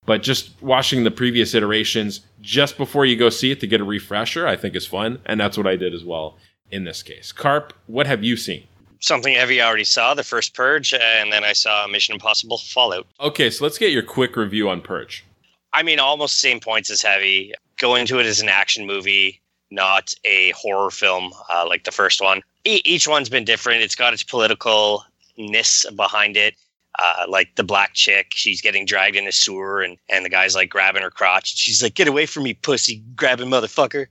but just watching the previous iterations just before you go see it to get a refresher, I think is fun. And that's what I did as well in this case. Karp, what have you seen?
Something heavy I already saw, the first Purge, and then I saw Mission Impossible Fallout.
Okay, so let's get your quick review on Purge.
I mean, almost same points as Heavy. Go into it as an action movie, not a horror film uh, like the first one. E- each one's been different. It's got its politicalness behind it uh, like the black chick, she's getting dragged in a sewer, and and the guy's like grabbing her crotch. And she's like, "Get away from me, pussy grabbing motherfucker!"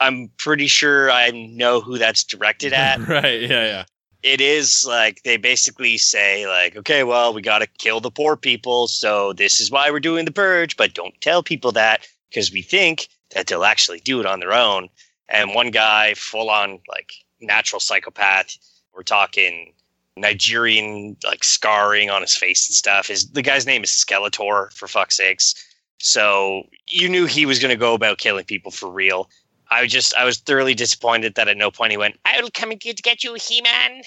I'm pretty sure I know who that's directed at. *laughs*
right? Yeah, yeah.
It is like they basically say like, "Okay, well, we got to kill the poor people, so this is why we're doing the purge, but don't tell people that because we think that they'll actually do it on their own." And one guy, full on like natural psychopath, we're talking Nigerian like scarring on his face and stuff. His the guy's name is Skeletor for fuck's sakes. So you knew he was going to go about killing people for real. I was just I was thoroughly disappointed that at no point he went, "I'll come and get, get you, He-Man."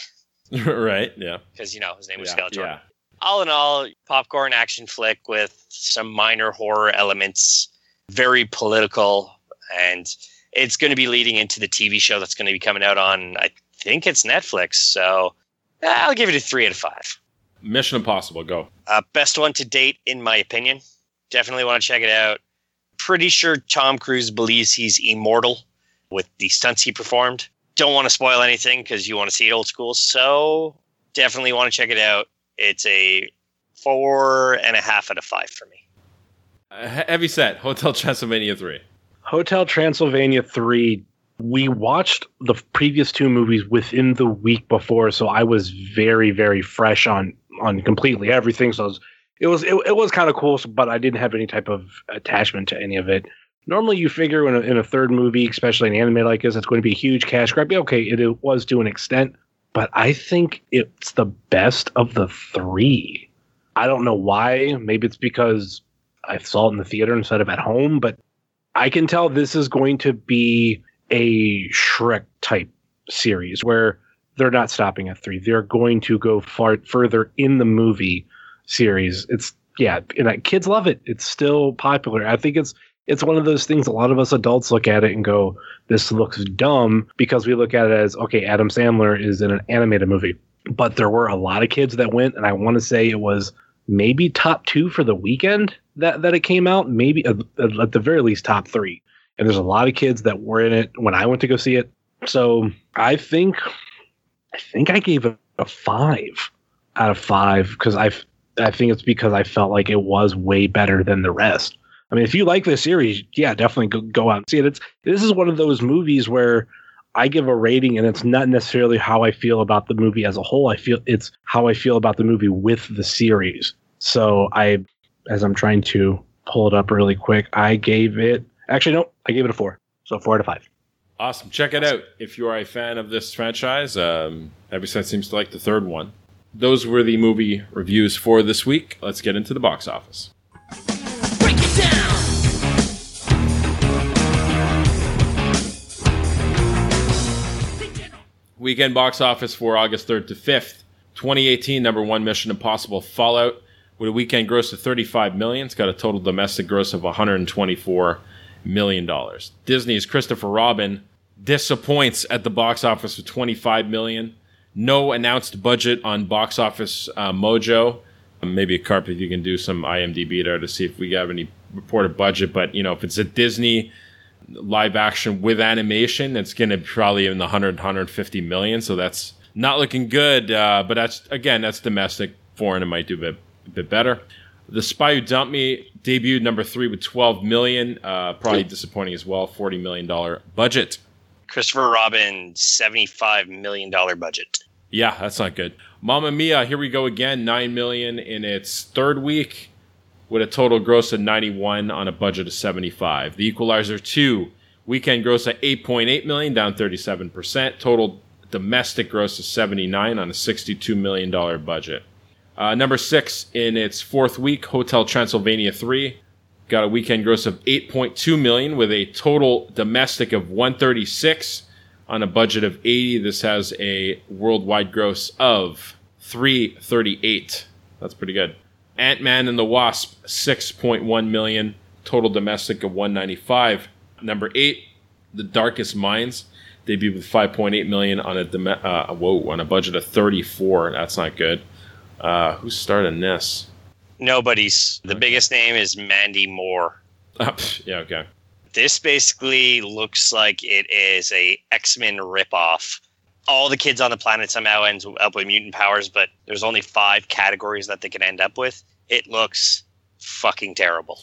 *laughs*
right. Yeah.
Because you know his name was
yeah,
Skeletor.
Yeah.
All in all, popcorn action flick with some minor horror elements, very political, and it's going to be leading into the TV show that's going to be coming out on I think it's Netflix. So I'll give it a three out of five.
Mission Impossible, go.
Uh, best one to date, in my opinion. Definitely want to check it out. Pretty sure Tom Cruise believes he's immortal with the stunts he performed. Don't want to spoil anything because you want to see it old school. So definitely want to check it out. It's a four and a half out of five for me.
Uh, heavy set, Hotel Transylvania 3.
Hotel Transylvania 3 we watched the previous two movies within the week before, so I was very, very fresh on on completely everything. So it was it was, it, it was kind of cool, but I didn't have any type of attachment to any of it. Normally, you figure in a, in a third movie, especially an anime like this, it's going to be a huge cash grab. Okay, it, it was to an extent, but I think it's the best of the three. I don't know why. Maybe it's because I saw it in the theater instead of at home, but I can tell this is going to be a Shrek type series where they're not stopping at three. They're going to go far further in the movie series. It's yeah, and kids love it. It's still popular. I think it's it's one of those things. A lot of us adults look at it and go, "This looks dumb," because we look at it as okay, Adam Sandler is in an animated movie. But there were a lot of kids that went, and I want to say it was maybe top two for the weekend that that it came out. Maybe at the very least top three and there's a lot of kids that were in it when I went to go see it. So I think I think I gave it a five. out of five because I I think it's because I felt like it was way better than the rest. I mean, if you like this series, yeah, definitely go, go out and see it. It's this is one of those movies where I give a rating and it's not necessarily how I feel about the movie as a whole. I feel it's how I feel about the movie with the series. So I, as I'm trying to pull it up really quick, I gave it actually no, I gave it a four. So four out of five.
Awesome. Check it out if you are a fan of this franchise. Um, Episode seems to like the third one. Those were the movie reviews for this week. Let's get into the box office.
Break it down.
Weekend box office for August 3rd to 5th. 2018 number one Mission Impossible Fallout with a weekend gross of 35 million. It's got a total domestic gross of 124 million dollars. Disney's Christopher Robin disappoints at the box office with 25 million. No announced budget on box office uh, mojo. Maybe a carpet you can do some IMDb there to see if we have any reported budget. But you know, if it's a Disney live action with animation, it's going to probably in the 100, 150 million. So that's not looking good. Uh, but that's again, that's domestic. Foreign, it might do a bit, a bit better. The Spy Who Dumped Me debuted number three with 12 million. Uh, probably disappointing as well. 40 million dollar budget.
Christopher Robin, $75 million budget.
Yeah, that's not good. Mamma Mia, here we go again. Nine million in its third week, with a total gross of 91 on a budget of 75. The Equalizer 2, weekend gross at 8.8 million, down 37%. Total domestic gross of 79 on a 62 million dollar budget. Uh, number six in its fourth week, Hotel Transylvania 3 got a weekend gross of 8.2 million with a total domestic of 136 on a budget of 80. This has a worldwide gross of 338. That's pretty good. Ant-Man and the Wasp 6.1 million, total domestic of 195. Number 8, The Darkest Minds debuted with 5.8 million on a uh, whoa, on a budget of 34. That's not good. Uh, who's starting this?
Nobody's. The biggest name is Mandy Moore.
Uh, yeah, okay.
This basically looks like it is a X-Men ripoff. All the kids on the planet somehow ends up with mutant powers, but there's only five categories that they can end up with. It looks fucking terrible.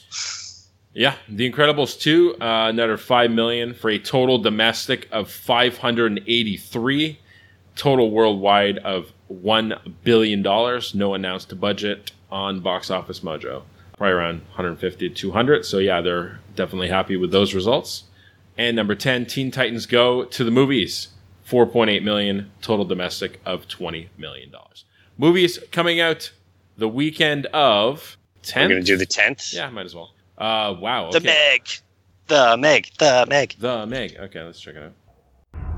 Yeah, The Incredibles 2, uh, another 5 million for a total domestic of 583, total worldwide of 1 billion dollars, no announced budget on Box Office Mojo. Probably around 150 to 200. So yeah, they're definitely happy with those results. And number 10, Teen Titans Go to the movies. 4.8 million, total domestic of 20 million dollars. Movies coming out the weekend of 10th.
We're gonna do the tenth.
Yeah, might as well. Uh, wow.
The. Meg. The Meg. The Meg.
The Meg. Okay, let's check it out.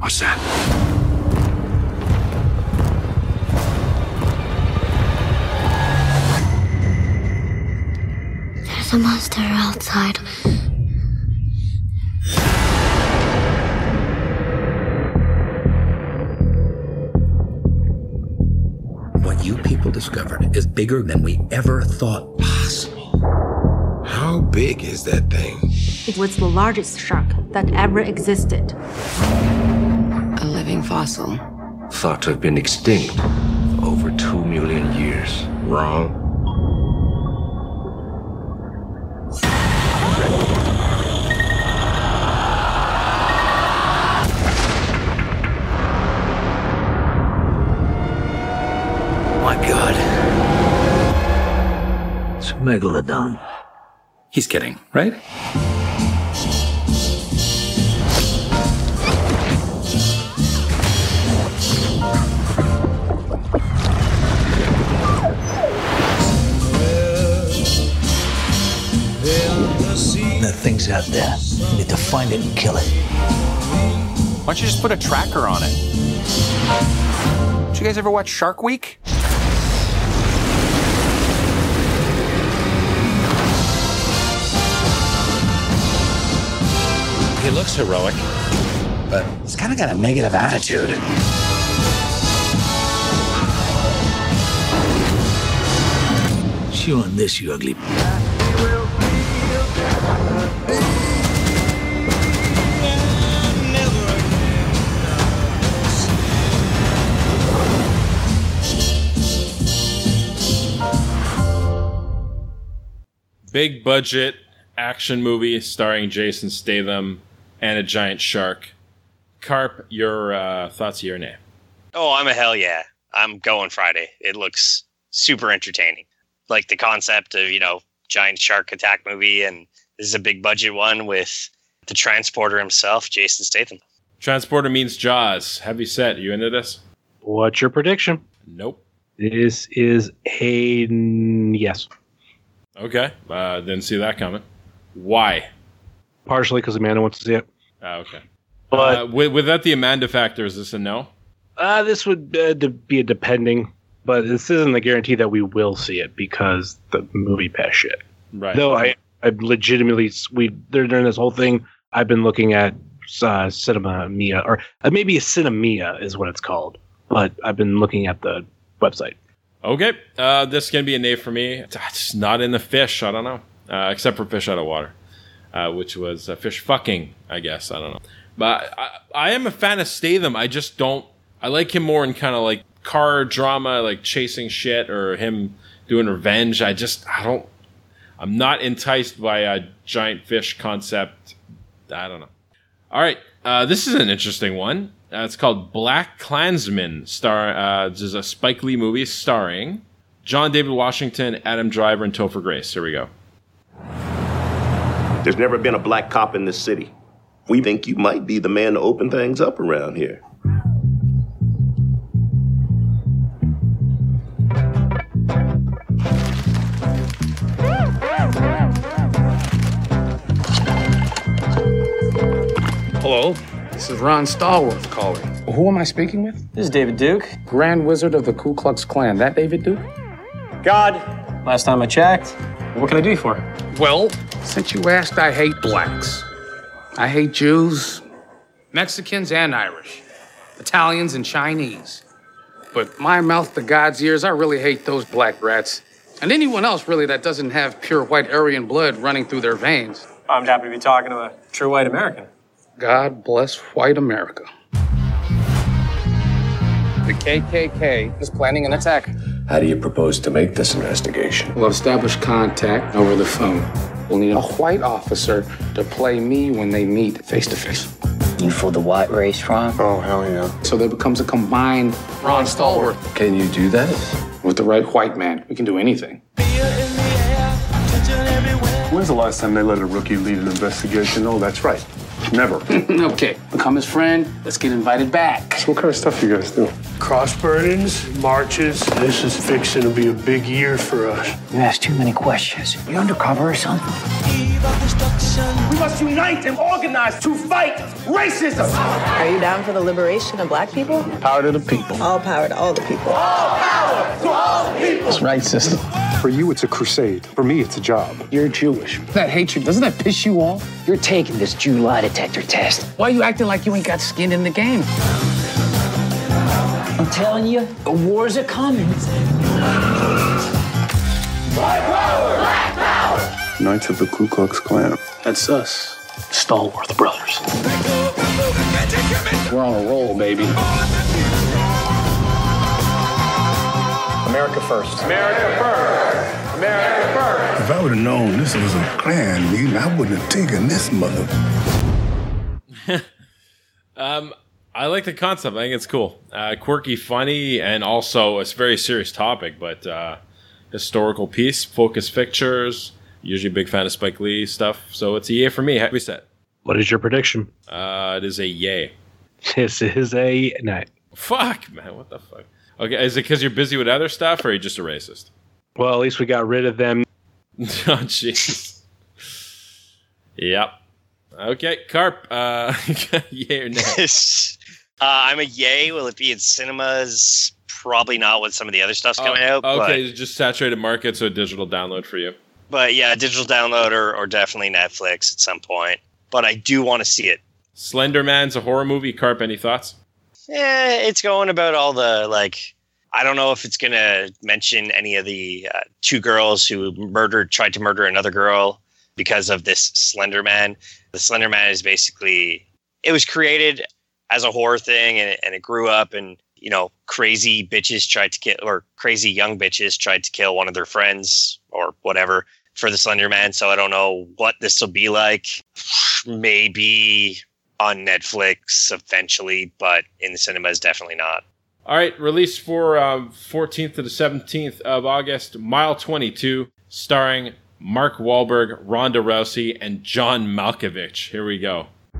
What's that?
There's a monster outside.
What you people discovered is bigger than we ever thought possible.
How big is that thing?
It was the largest shark that ever existed.
A living fossil.
Thought to have been extinct over two million years. Wrong.
Megalodon. He's kidding, right?
That thing's out there. You need to find it and kill it.
Why don't you just put a tracker on it? Did you guys ever watch Shark Week?
He looks heroic, but he's kind of got a negative attitude.
Chew on this, you ugly.
Big budget action movie starring Jason Statham and a giant shark. Karp, your uh, thoughts, your name?
Oh, I'm a hell yeah. I'm going Friday. It looks super entertaining. Like the concept of, you know, giant shark attack movie and this is a big budget one with the transporter himself, Jason Statham.
Transporter means Jaws. Heavy set. Are You into this?
What's your prediction?
Nope.
This is a n- yes.
Okay. Uh, didn't see that coming. Why?
Partially because Amanda wants to see it.
Ah, okay.
But
Uh, with, without the Amanda factor, is this a no?
uh, this would uh, be a depending, but this isn't the guarantee that we will see it because the movie pass shit.
Right.
Though I, I legitimately we they're during this whole thing, I've been looking at uh, Cinema Mia or uh, maybe a Sinemia is what it's called, but I've been looking at the website.
Okay. Uh, this is going to be a nay for me. It's not in the fish. I don't know. Uh, except for fish out of water, uh, which was uh, fish fucking, I guess. I don't know. But I, I am a fan of Statham. I just don't. I like him more in kind of like car drama, like chasing shit or him doing revenge. I just, I don't. I'm not enticed by a giant fish concept. I don't know. All right. Uh, this is an interesting one. Uh, it's called BlacKkKlansman. Star. Uh, this is a Spike Lee movie starring John David Washington, Adam Driver, and Topher Grace. Here we go.
There's never been a black cop in this city. We think you might be the man to open things up around here.
Hello, this is Ron Stallworth calling. Who am I speaking with?
This is David Duke.
Grand Wizard of the Ku Klux Klan. That David Duke?
God. Last time I checked. What can I do for?
Well, since you asked, I hate blacks. I hate Jews, Mexicans, and Irish, Italians, and Chinese. But my mouth to God's ears, I really hate those black rats. And anyone else, really, that doesn't have pure white Aryan blood running through their veins.
I'm happy to be talking to a true white American.
God bless white America. The KKK is planning an attack.
How do you propose to make this investigation?
We'll establish contact over the phone. We'll need a white officer to play me when they meet face to face.
You for the white race, Ron?
Oh, hell yeah. So there becomes a combined Ron Stallworth.
Can you do that?
With the right white man, we can do anything.
When's the last time they let a rookie lead an investigation? Oh, that's right. Never. *laughs*
okay, become his friend. Let's get invited back.
So what kind of stuff you guys do?
Cross burnings, marches. This is fixing to be a big year for us.
You ask too many questions. You undercover or something?
We must unite and organize to fight racism.
Are you down for the liberation of black people?
Power to the people.
All power to all the people.
All power to all the people.
That's right, sister.
For you, it's a crusade. For me, it's a job.
You're Jewish. That hatred, doesn't that piss you off?
You're taking this Jew lie detector test.
Why are you acting like you ain't got skin in the game?
I'm telling you, the wars are coming.
Black power! Black power!
Knights of the Ku Klux Klan.
That's us, Stallworth Brothers. We're on a roll, baby.
America first.
America first! America first!
If I would have known this was a Klan meeting, I wouldn't have taken this mother. *laughs*
Um, I like the concept. I think it's cool, uh, quirky, funny, and also it's a very serious topic. But uh, historical piece, focus pictures. Usually a big fan of Spike Lee stuff, so it's a yay for me. Happy set.
What is your prediction?
Uh, it is a yay. *laughs*
This is a night.
Fuck, man, what the fuck? Okay, is it because you're busy with other stuff, or are you just a racist?
Well, at least we got rid of them. *laughs*
oh, jeez. yep. Okay, Karp. Uh, yay or nay?
uh, I'm a yay. Will it be in cinemas? Probably not with some of the other stuff's coming out.
Oh, Okay, it's just saturated market, so a digital download for you.
But, but yeah, digital download or, or definitely Netflix at some point. But I do want to see it.
Slender Man's a horror movie. Karp, any thoughts?
Yeah, it's going about all the like. I don't know if it's going to mention any of the uh, two girls who murdered, tried to murder another girl because of this Slender Man. The Slender Man is basically it was created as a horror thing, and it, and it grew up, and you know, crazy bitches tried to kill, or crazy young bitches tried to kill one of their friends or whatever for the Slender Man, so I don't know what this will be like. Maybe on Netflix eventually, but in the cinemas, definitely not.
All right, released for um, 14th to the 17th of August, Mile 22, starring Mark Wahlberg, Ronda Rousey, and John Malkovich. Here we go.
Do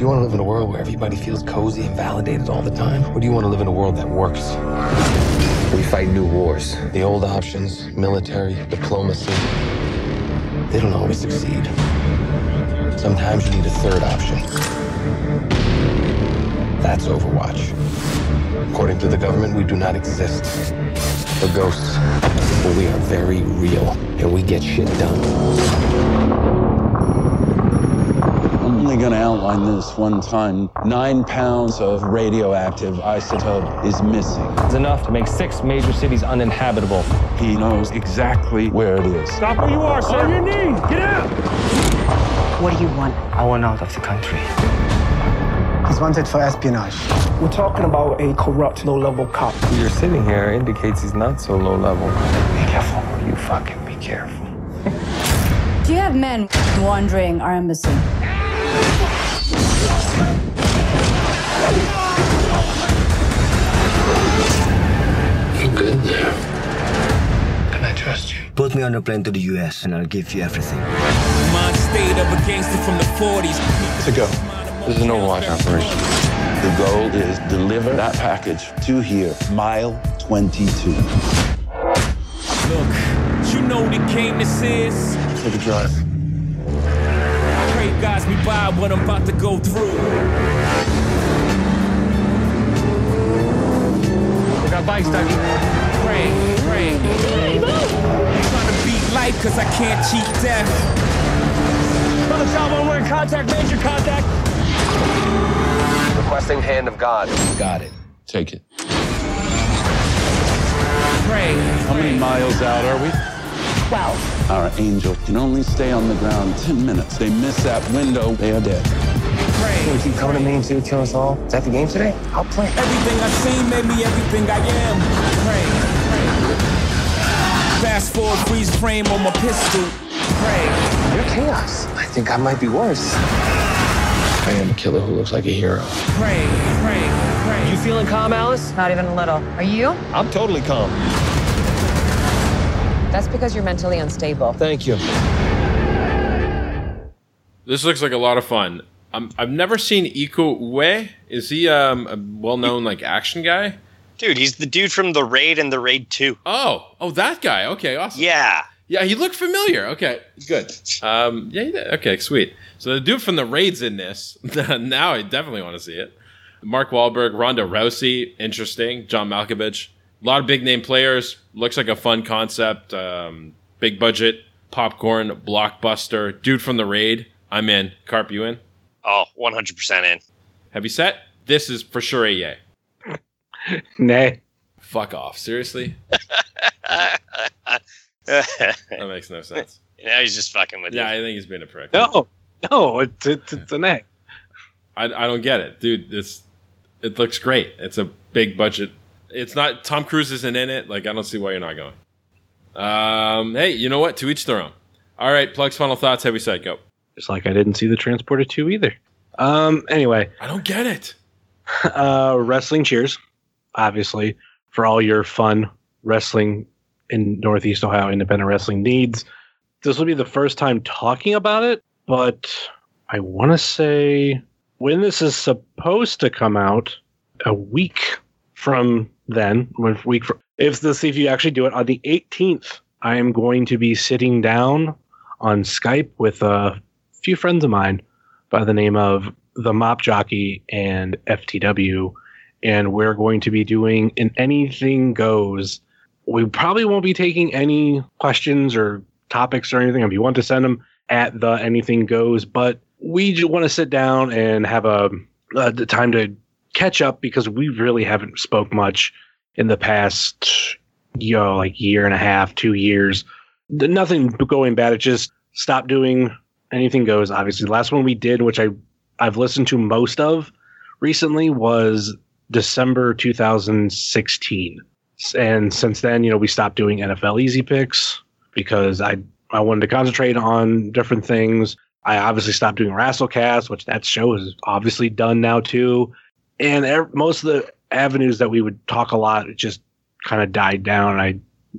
you want to live in a world where everybody feels cozy and validated all the time? Or do you want to live in a world that works? We fight new wars. The old options, military, diplomacy, they don't always succeed. Sometimes you need a third option. That's Overwatch. According to the government, we do not exist. We're ghosts. But we are very real, and we get shit done.
I'm only going to outline this one time. Nine pounds of radioactive isotope is missing.
It's enough to make six major cities uninhabitable.
He knows exactly where it is.
Stop where you are, sir. On your knees. Get out.
What do you want?
I want out of the country.
He's wanted for espionage.
We're talking about a corrupt, low-level cop.
You're sitting here indicates he's not so low level.
Be careful. You fucking be careful.
Do you have men wandering our embassy?
You're good there. Can I trust you?
Put me on a plane to the US and I'll give you everything.
Mind state of a gangster from the 40s.
To go. This is an Overwatch operation.
The goal is deliver that package to here, mile 22.
Look, you know the game this is.
Take a drive.
Pray guides me by what I'm about to go through.
We got bikes, Dougie.
Pray, pray. Trying to beat life cause I can't cheat death.
Brother Salvo, we're in contact. Major contact.
Requesting hand of God.
Got it. Take it.
Pray.
How many miles out are we?
12.
Our angel can only stay on the ground 10 minutes. They miss that window, they are dead. Pray.
You keep coming to me until you kill us all. Is that the game today? I'll play.
Everything I've seen made me everything I am. Pray, pray. Fast forward, freeze frame on my pistol. Pray.
You're chaos. I think I might be worse. I am a killer who looks like a hero.
Pray, pray, pray.
You feeling calm, Alice?
Not even a little. Are you?
I'm totally calm.
That's because you're mentally unstable.
Thank you.
This looks like a lot of fun. Um, I've never seen Iko Uwe. Is he um, a well-known like action guy?
Dude, he's the dude from the Raid and the Raid 2.
Oh, oh, that guy. Okay, awesome.
Yeah.
Yeah, he looked familiar. Okay, good. Um, yeah, he did. okay, sweet. So the dude from the raids in this. *laughs* now I definitely want to see it. Mark Wahlberg, Ronda Rousey, interesting. John Malkovich, a lot of big name players. Looks like a fun concept. Um, big budget, popcorn, blockbuster. Dude from the raid. I'm in. Karp, you in?
Oh, 100% in.
Have you set? This is for sure a yay. *laughs*
Nay.
Fuck off. Seriously? *laughs* that *laughs* makes no sense.
now he's just fucking with
Yeah,
you.
Yeah, I think he's being a prick.
No, no, it's it's, it's an A.
I, I don't get it, dude. This it looks great. It's a big budget. It's not Tom Cruise isn't in it. Like I don't see why you're not going. Um, hey, you know what? To each their own. All right, plugs, final thoughts. Heavy side, go.
Just like I didn't see the Transporter 2 either. Um, anyway,
I don't get it. *laughs*
uh, wrestling cheers, obviously, for all your fun wrestling in Northeast Ohio independent wrestling needs. This will be the first time talking about it, but I want to say when this is supposed to come out, a week from then, week from, if the see if you actually do it on the 18th, I am going to be sitting down on Skype with a few friends of mine by the name of the Mop Jockey and FTW, and we're going to be doing an anything goes. We probably won't be taking any questions or topics or anything. If you want to send them at the anything goes, but we just want to sit down and have a, a the time to catch up because we really haven't spoke much in the past, you know, like year and a half, two years. Nothing going bad. It just stopped doing anything goes. Obviously, the last one we did, which I I've listened to most of recently, was December 2016. And since then, you know, we stopped doing NFL Easy Picks. because I I wanted to concentrate on different things. I obviously stopped doing Wrestlecast, which that show is obviously done now too. And ev- most of the avenues that we would talk a lot just kind of died down. I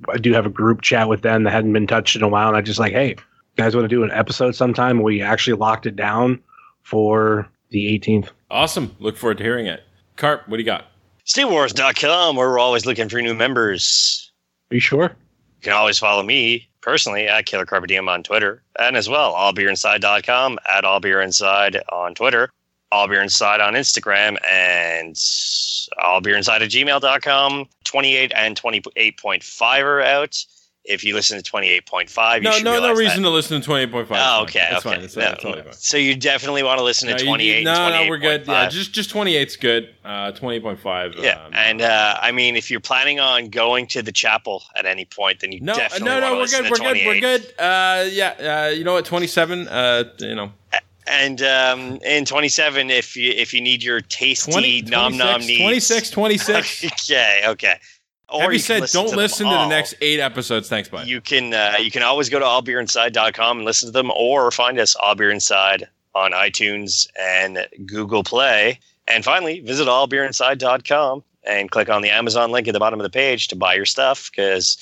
I do have a group chat with them that hadn't been touched in a while, and I just like, hey, guys want to do an episode sometime? We actually locked it down for the 18th.
Awesome. Look forward to hearing it. Karp, what do you got?
SteelWars.com, where we're always looking for new members.
Are you sure?
You can always follow me personally at Killer Carpe Diem on Twitter, and as well, allbeerinside.com, at allbeerinside on Twitter, allbeerinside on Instagram, and allbeerinside at gmail.com. 28 and 28.5 are out. If you listen to 28.5, you
No, no, no reason
that.
to listen to 28.5.
Oh, okay,
That's
okay.
fine. That's,
No,
that's totally fine.
So you definitely want to listen to
No, you-
28
no, no, we're good. Yeah, just just 28's good. Uh, 28.5.
Yeah,
um,
and uh, I mean, if you're planning on going to the chapel at any point, then you
no,
definitely
no, no,
want to
we're good. We're good. We're good. Uh, yeah, uh, you know what? 27. Uh, you know,
And um, in 27, if you if you need your tasty
20,
nom nom needs,
26, 26. *laughs*
okay, okay. Or
Have you
you
said
listen
don't listen to the next eight episodes? Thanks, bye.
You can uh, you can always go to allbeerinside.com and listen to them, or find us All Beer Inside on iTunes and Google Play. And finally, visit allbeerinside.com and click on the Amazon link at the bottom of the page to buy your stuff because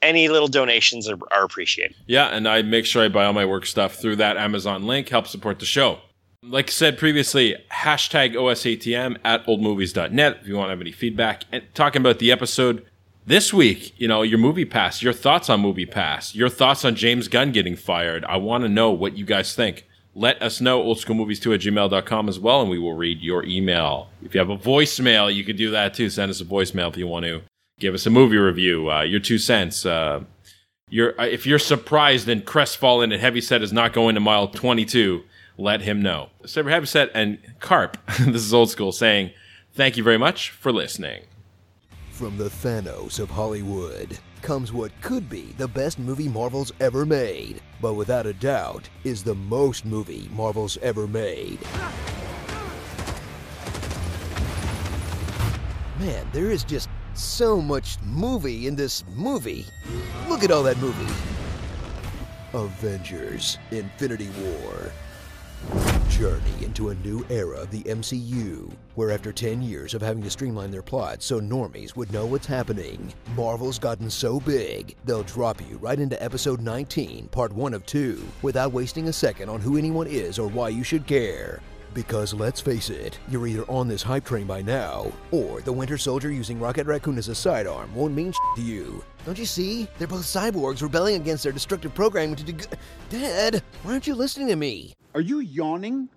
any little donations are, are appreciated.
Yeah, and I make sure I buy all my work stuff through that Amazon link, help support the show. Like said previously, hashtag OSATM at oldmovies.net if you want to have any feedback. And talking about the episode this week, you know, your movie pass, your thoughts on movie pass, your thoughts on James Gunn getting fired. I want to know what you guys think. Let us know, oldschoolmovies2 at gmail.com as well, and we will read your email. If you have a voicemail, you can do that too. Send us a voicemail if you want to give us a movie review, uh, your two cents. Uh, you're, uh, if you're surprised and crestfallen and Heavyset is not going to mile 22, let him know. Saber Heavyset and Karp, *laughs* this is old school, saying thank you very much for listening.
From the Thanos of Hollywood comes what could be the best movie Marvel's ever made, but without a doubt is the most movie Marvel's ever made. Man, there is just so much movie in this movie. Look at all that movie. Avengers Infinity War. Journey into a new era of the MCU, where after 10 years of having to streamline their plot so normies would know what's happening, Marvel's gotten so big, they'll drop you right into episode 19, part 1 of 2, without wasting a second on who anyone is or why you should care. Because let's face it, you're either on this hype train by now, or the Winter Soldier using Rocket Raccoon as a sidearm won't mean shit to you. Don't you see? They're both cyborgs rebelling against their destructive programming to do good. Dad, why aren't you listening to me?
Are you yawning?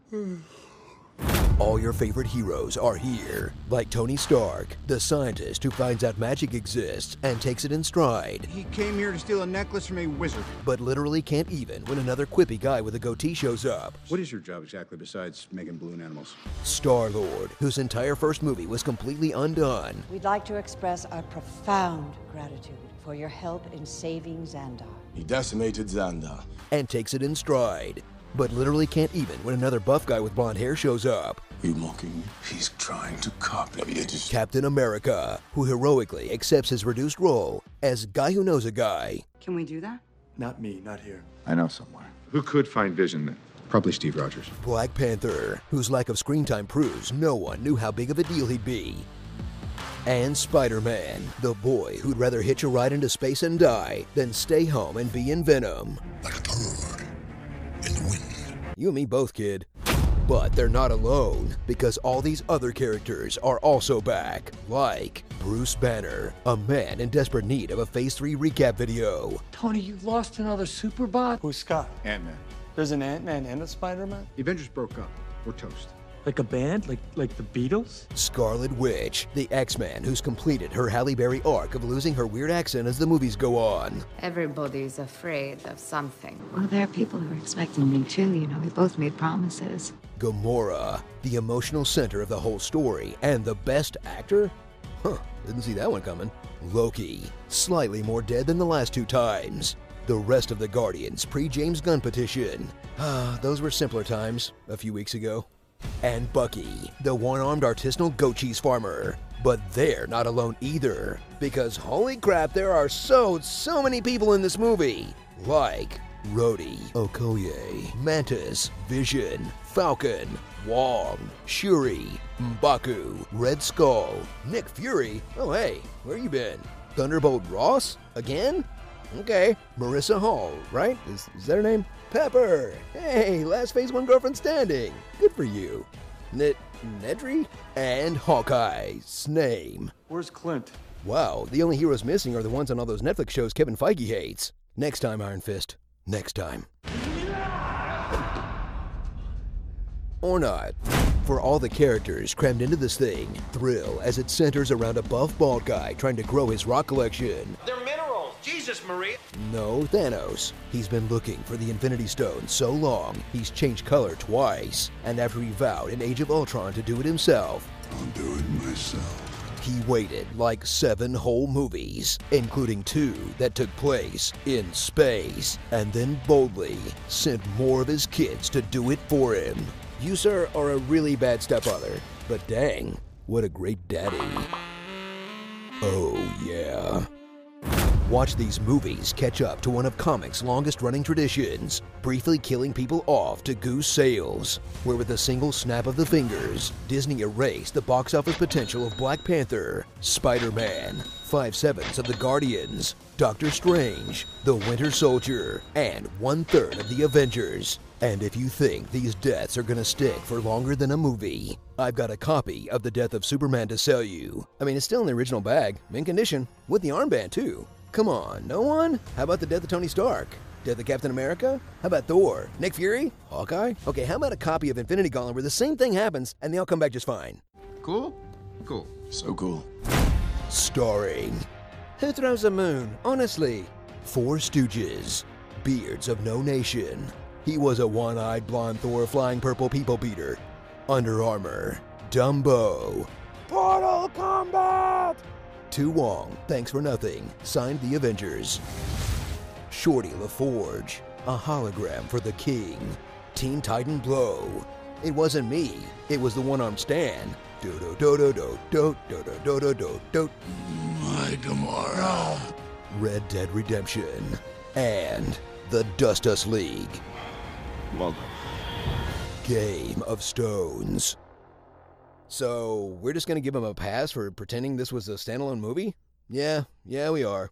All your favorite heroes are here, like Tony Stark, the scientist who finds out magic exists and takes it in stride,
He came here to steal a necklace from a wizard.
but literally can't even when another quippy guy with a goatee shows up.
What is your job exactly besides making balloon animals?
Star Lord, whose entire first movie was completely undone,
We'd like to express our profound gratitude for your help in saving Xandar.
He decimated Xandar. And takes it in stride. But literally can't even when another buff guy with blonde hair shows up.
You mocking me? He's trying to copy it.
Captain America, who heroically accepts his reduced role as guy who knows a guy.
Can we do that?
Not me, not here.
I know somewhere. Who could find Vision then? Probably Steve Rogers.
Black Panther, whose lack of screen time proves no one knew how big of a deal he'd be. And Spider Man, the boy who'd rather hitch a ride into space and die than stay home and be in Venom. You and me both, kid. But they're not alone, because all these other characters are also back, like Bruce Banner, a man in desperate need of a Phase 3 recap video.
Tony, you lost another Superbot?
Who's Scott? Ant-Man.
There's an Ant-Man and a Spider-Man?
The Avengers broke up. We're toast.
Like a band? Like like the Beatles?
Scarlet Witch, the X-Man who's completed her Halle Berry arc of losing her weird accent as the movies go on.
Everybody's afraid of something.
Well, there are people who are expecting me too. You know, we both made promises.
Gamora, the emotional center of the whole story, and the best actor? Huh, didn't see that one coming. Loki, slightly more dead than the last two times. The rest of the Guardians pre James Gunn petition. Ah, those were simpler times a few weeks ago. And Bucky, the one armed artisanal goat cheese farmer. But they're not alone either, because holy crap, there are so, so many people in this movie. Like Rhodey, Okoye, Mantis, Vision, Falcon, Wong, Shuri, M'Baku, Red Skull, Nick Fury. Oh, hey, where you been? Thunderbolt Ross? Again? Okay. Marissa Hall, right? Is, is that her name? Pepper! Hey, last phase one girlfriend standing. Good for you. Ned, Nedry? And Hawkeye's name.
Where's Clint?
Wow, the only heroes missing are the ones on all those Netflix shows Kevin Feige hates. Next time, Iron Fist. Next time. Or not. For all the characters crammed into this thing, thrill as it centers around a buff bald guy trying to grow his rock collection.
They're minerals. Jesus, Maria.
No Thanos. He's been looking for the Infinity Stone so long, he's changed color twice. And after he vowed in Age of Ultron to do it himself,
I'll do it myself.
he waited like seven whole movies, including two that took place in space, and then boldly sent more of his kids to do it for him. You, sir, are a really bad stepfather, but dang, what a great daddy. Oh, yeah. Watch these movies catch up to one of comics' longest running traditions, briefly killing people off to goose sales, where with a single snap of the fingers, Disney erased the box office potential of Black Panther, Spider Man, Five Sevenths of the Guardians, Doctor Strange, The Winter Soldier, and one third of the Avengers. And if you think these deaths are gonna stick for longer than a movie, I've got a copy of The Death of Superman to sell you. I mean, it's still in the original bag, mint condition, with the armband too. Come on, no one? How about the death of Tony Stark? Death of Captain America? How about Thor? Nick Fury? Hawkeye? Okay, how about a copy of Infinity Gauntlet where the same thing happens and they all come back just fine?
Cool? Cool. So cool.
Starring Who throws a moon? Honestly. Four Stooges. Beards of No Nation. He was a one eyed blonde Thor flying purple people beater. Under Armour. Dumbo. Portal Combat! Tu Wong, thanks for nothing, signed the Avengers. Shorty LaForge, a hologram for the king. Teen Titan Blow. It wasn't me, it was the one armed Stan. Do do do do do do do do do do do. do.
My Gamora.
Red Dead Redemption. And the Dust Us League.
Well
Game of Stones. So, we're just gonna give him a pass for pretending this was a standalone movie? Yeah, yeah, we are.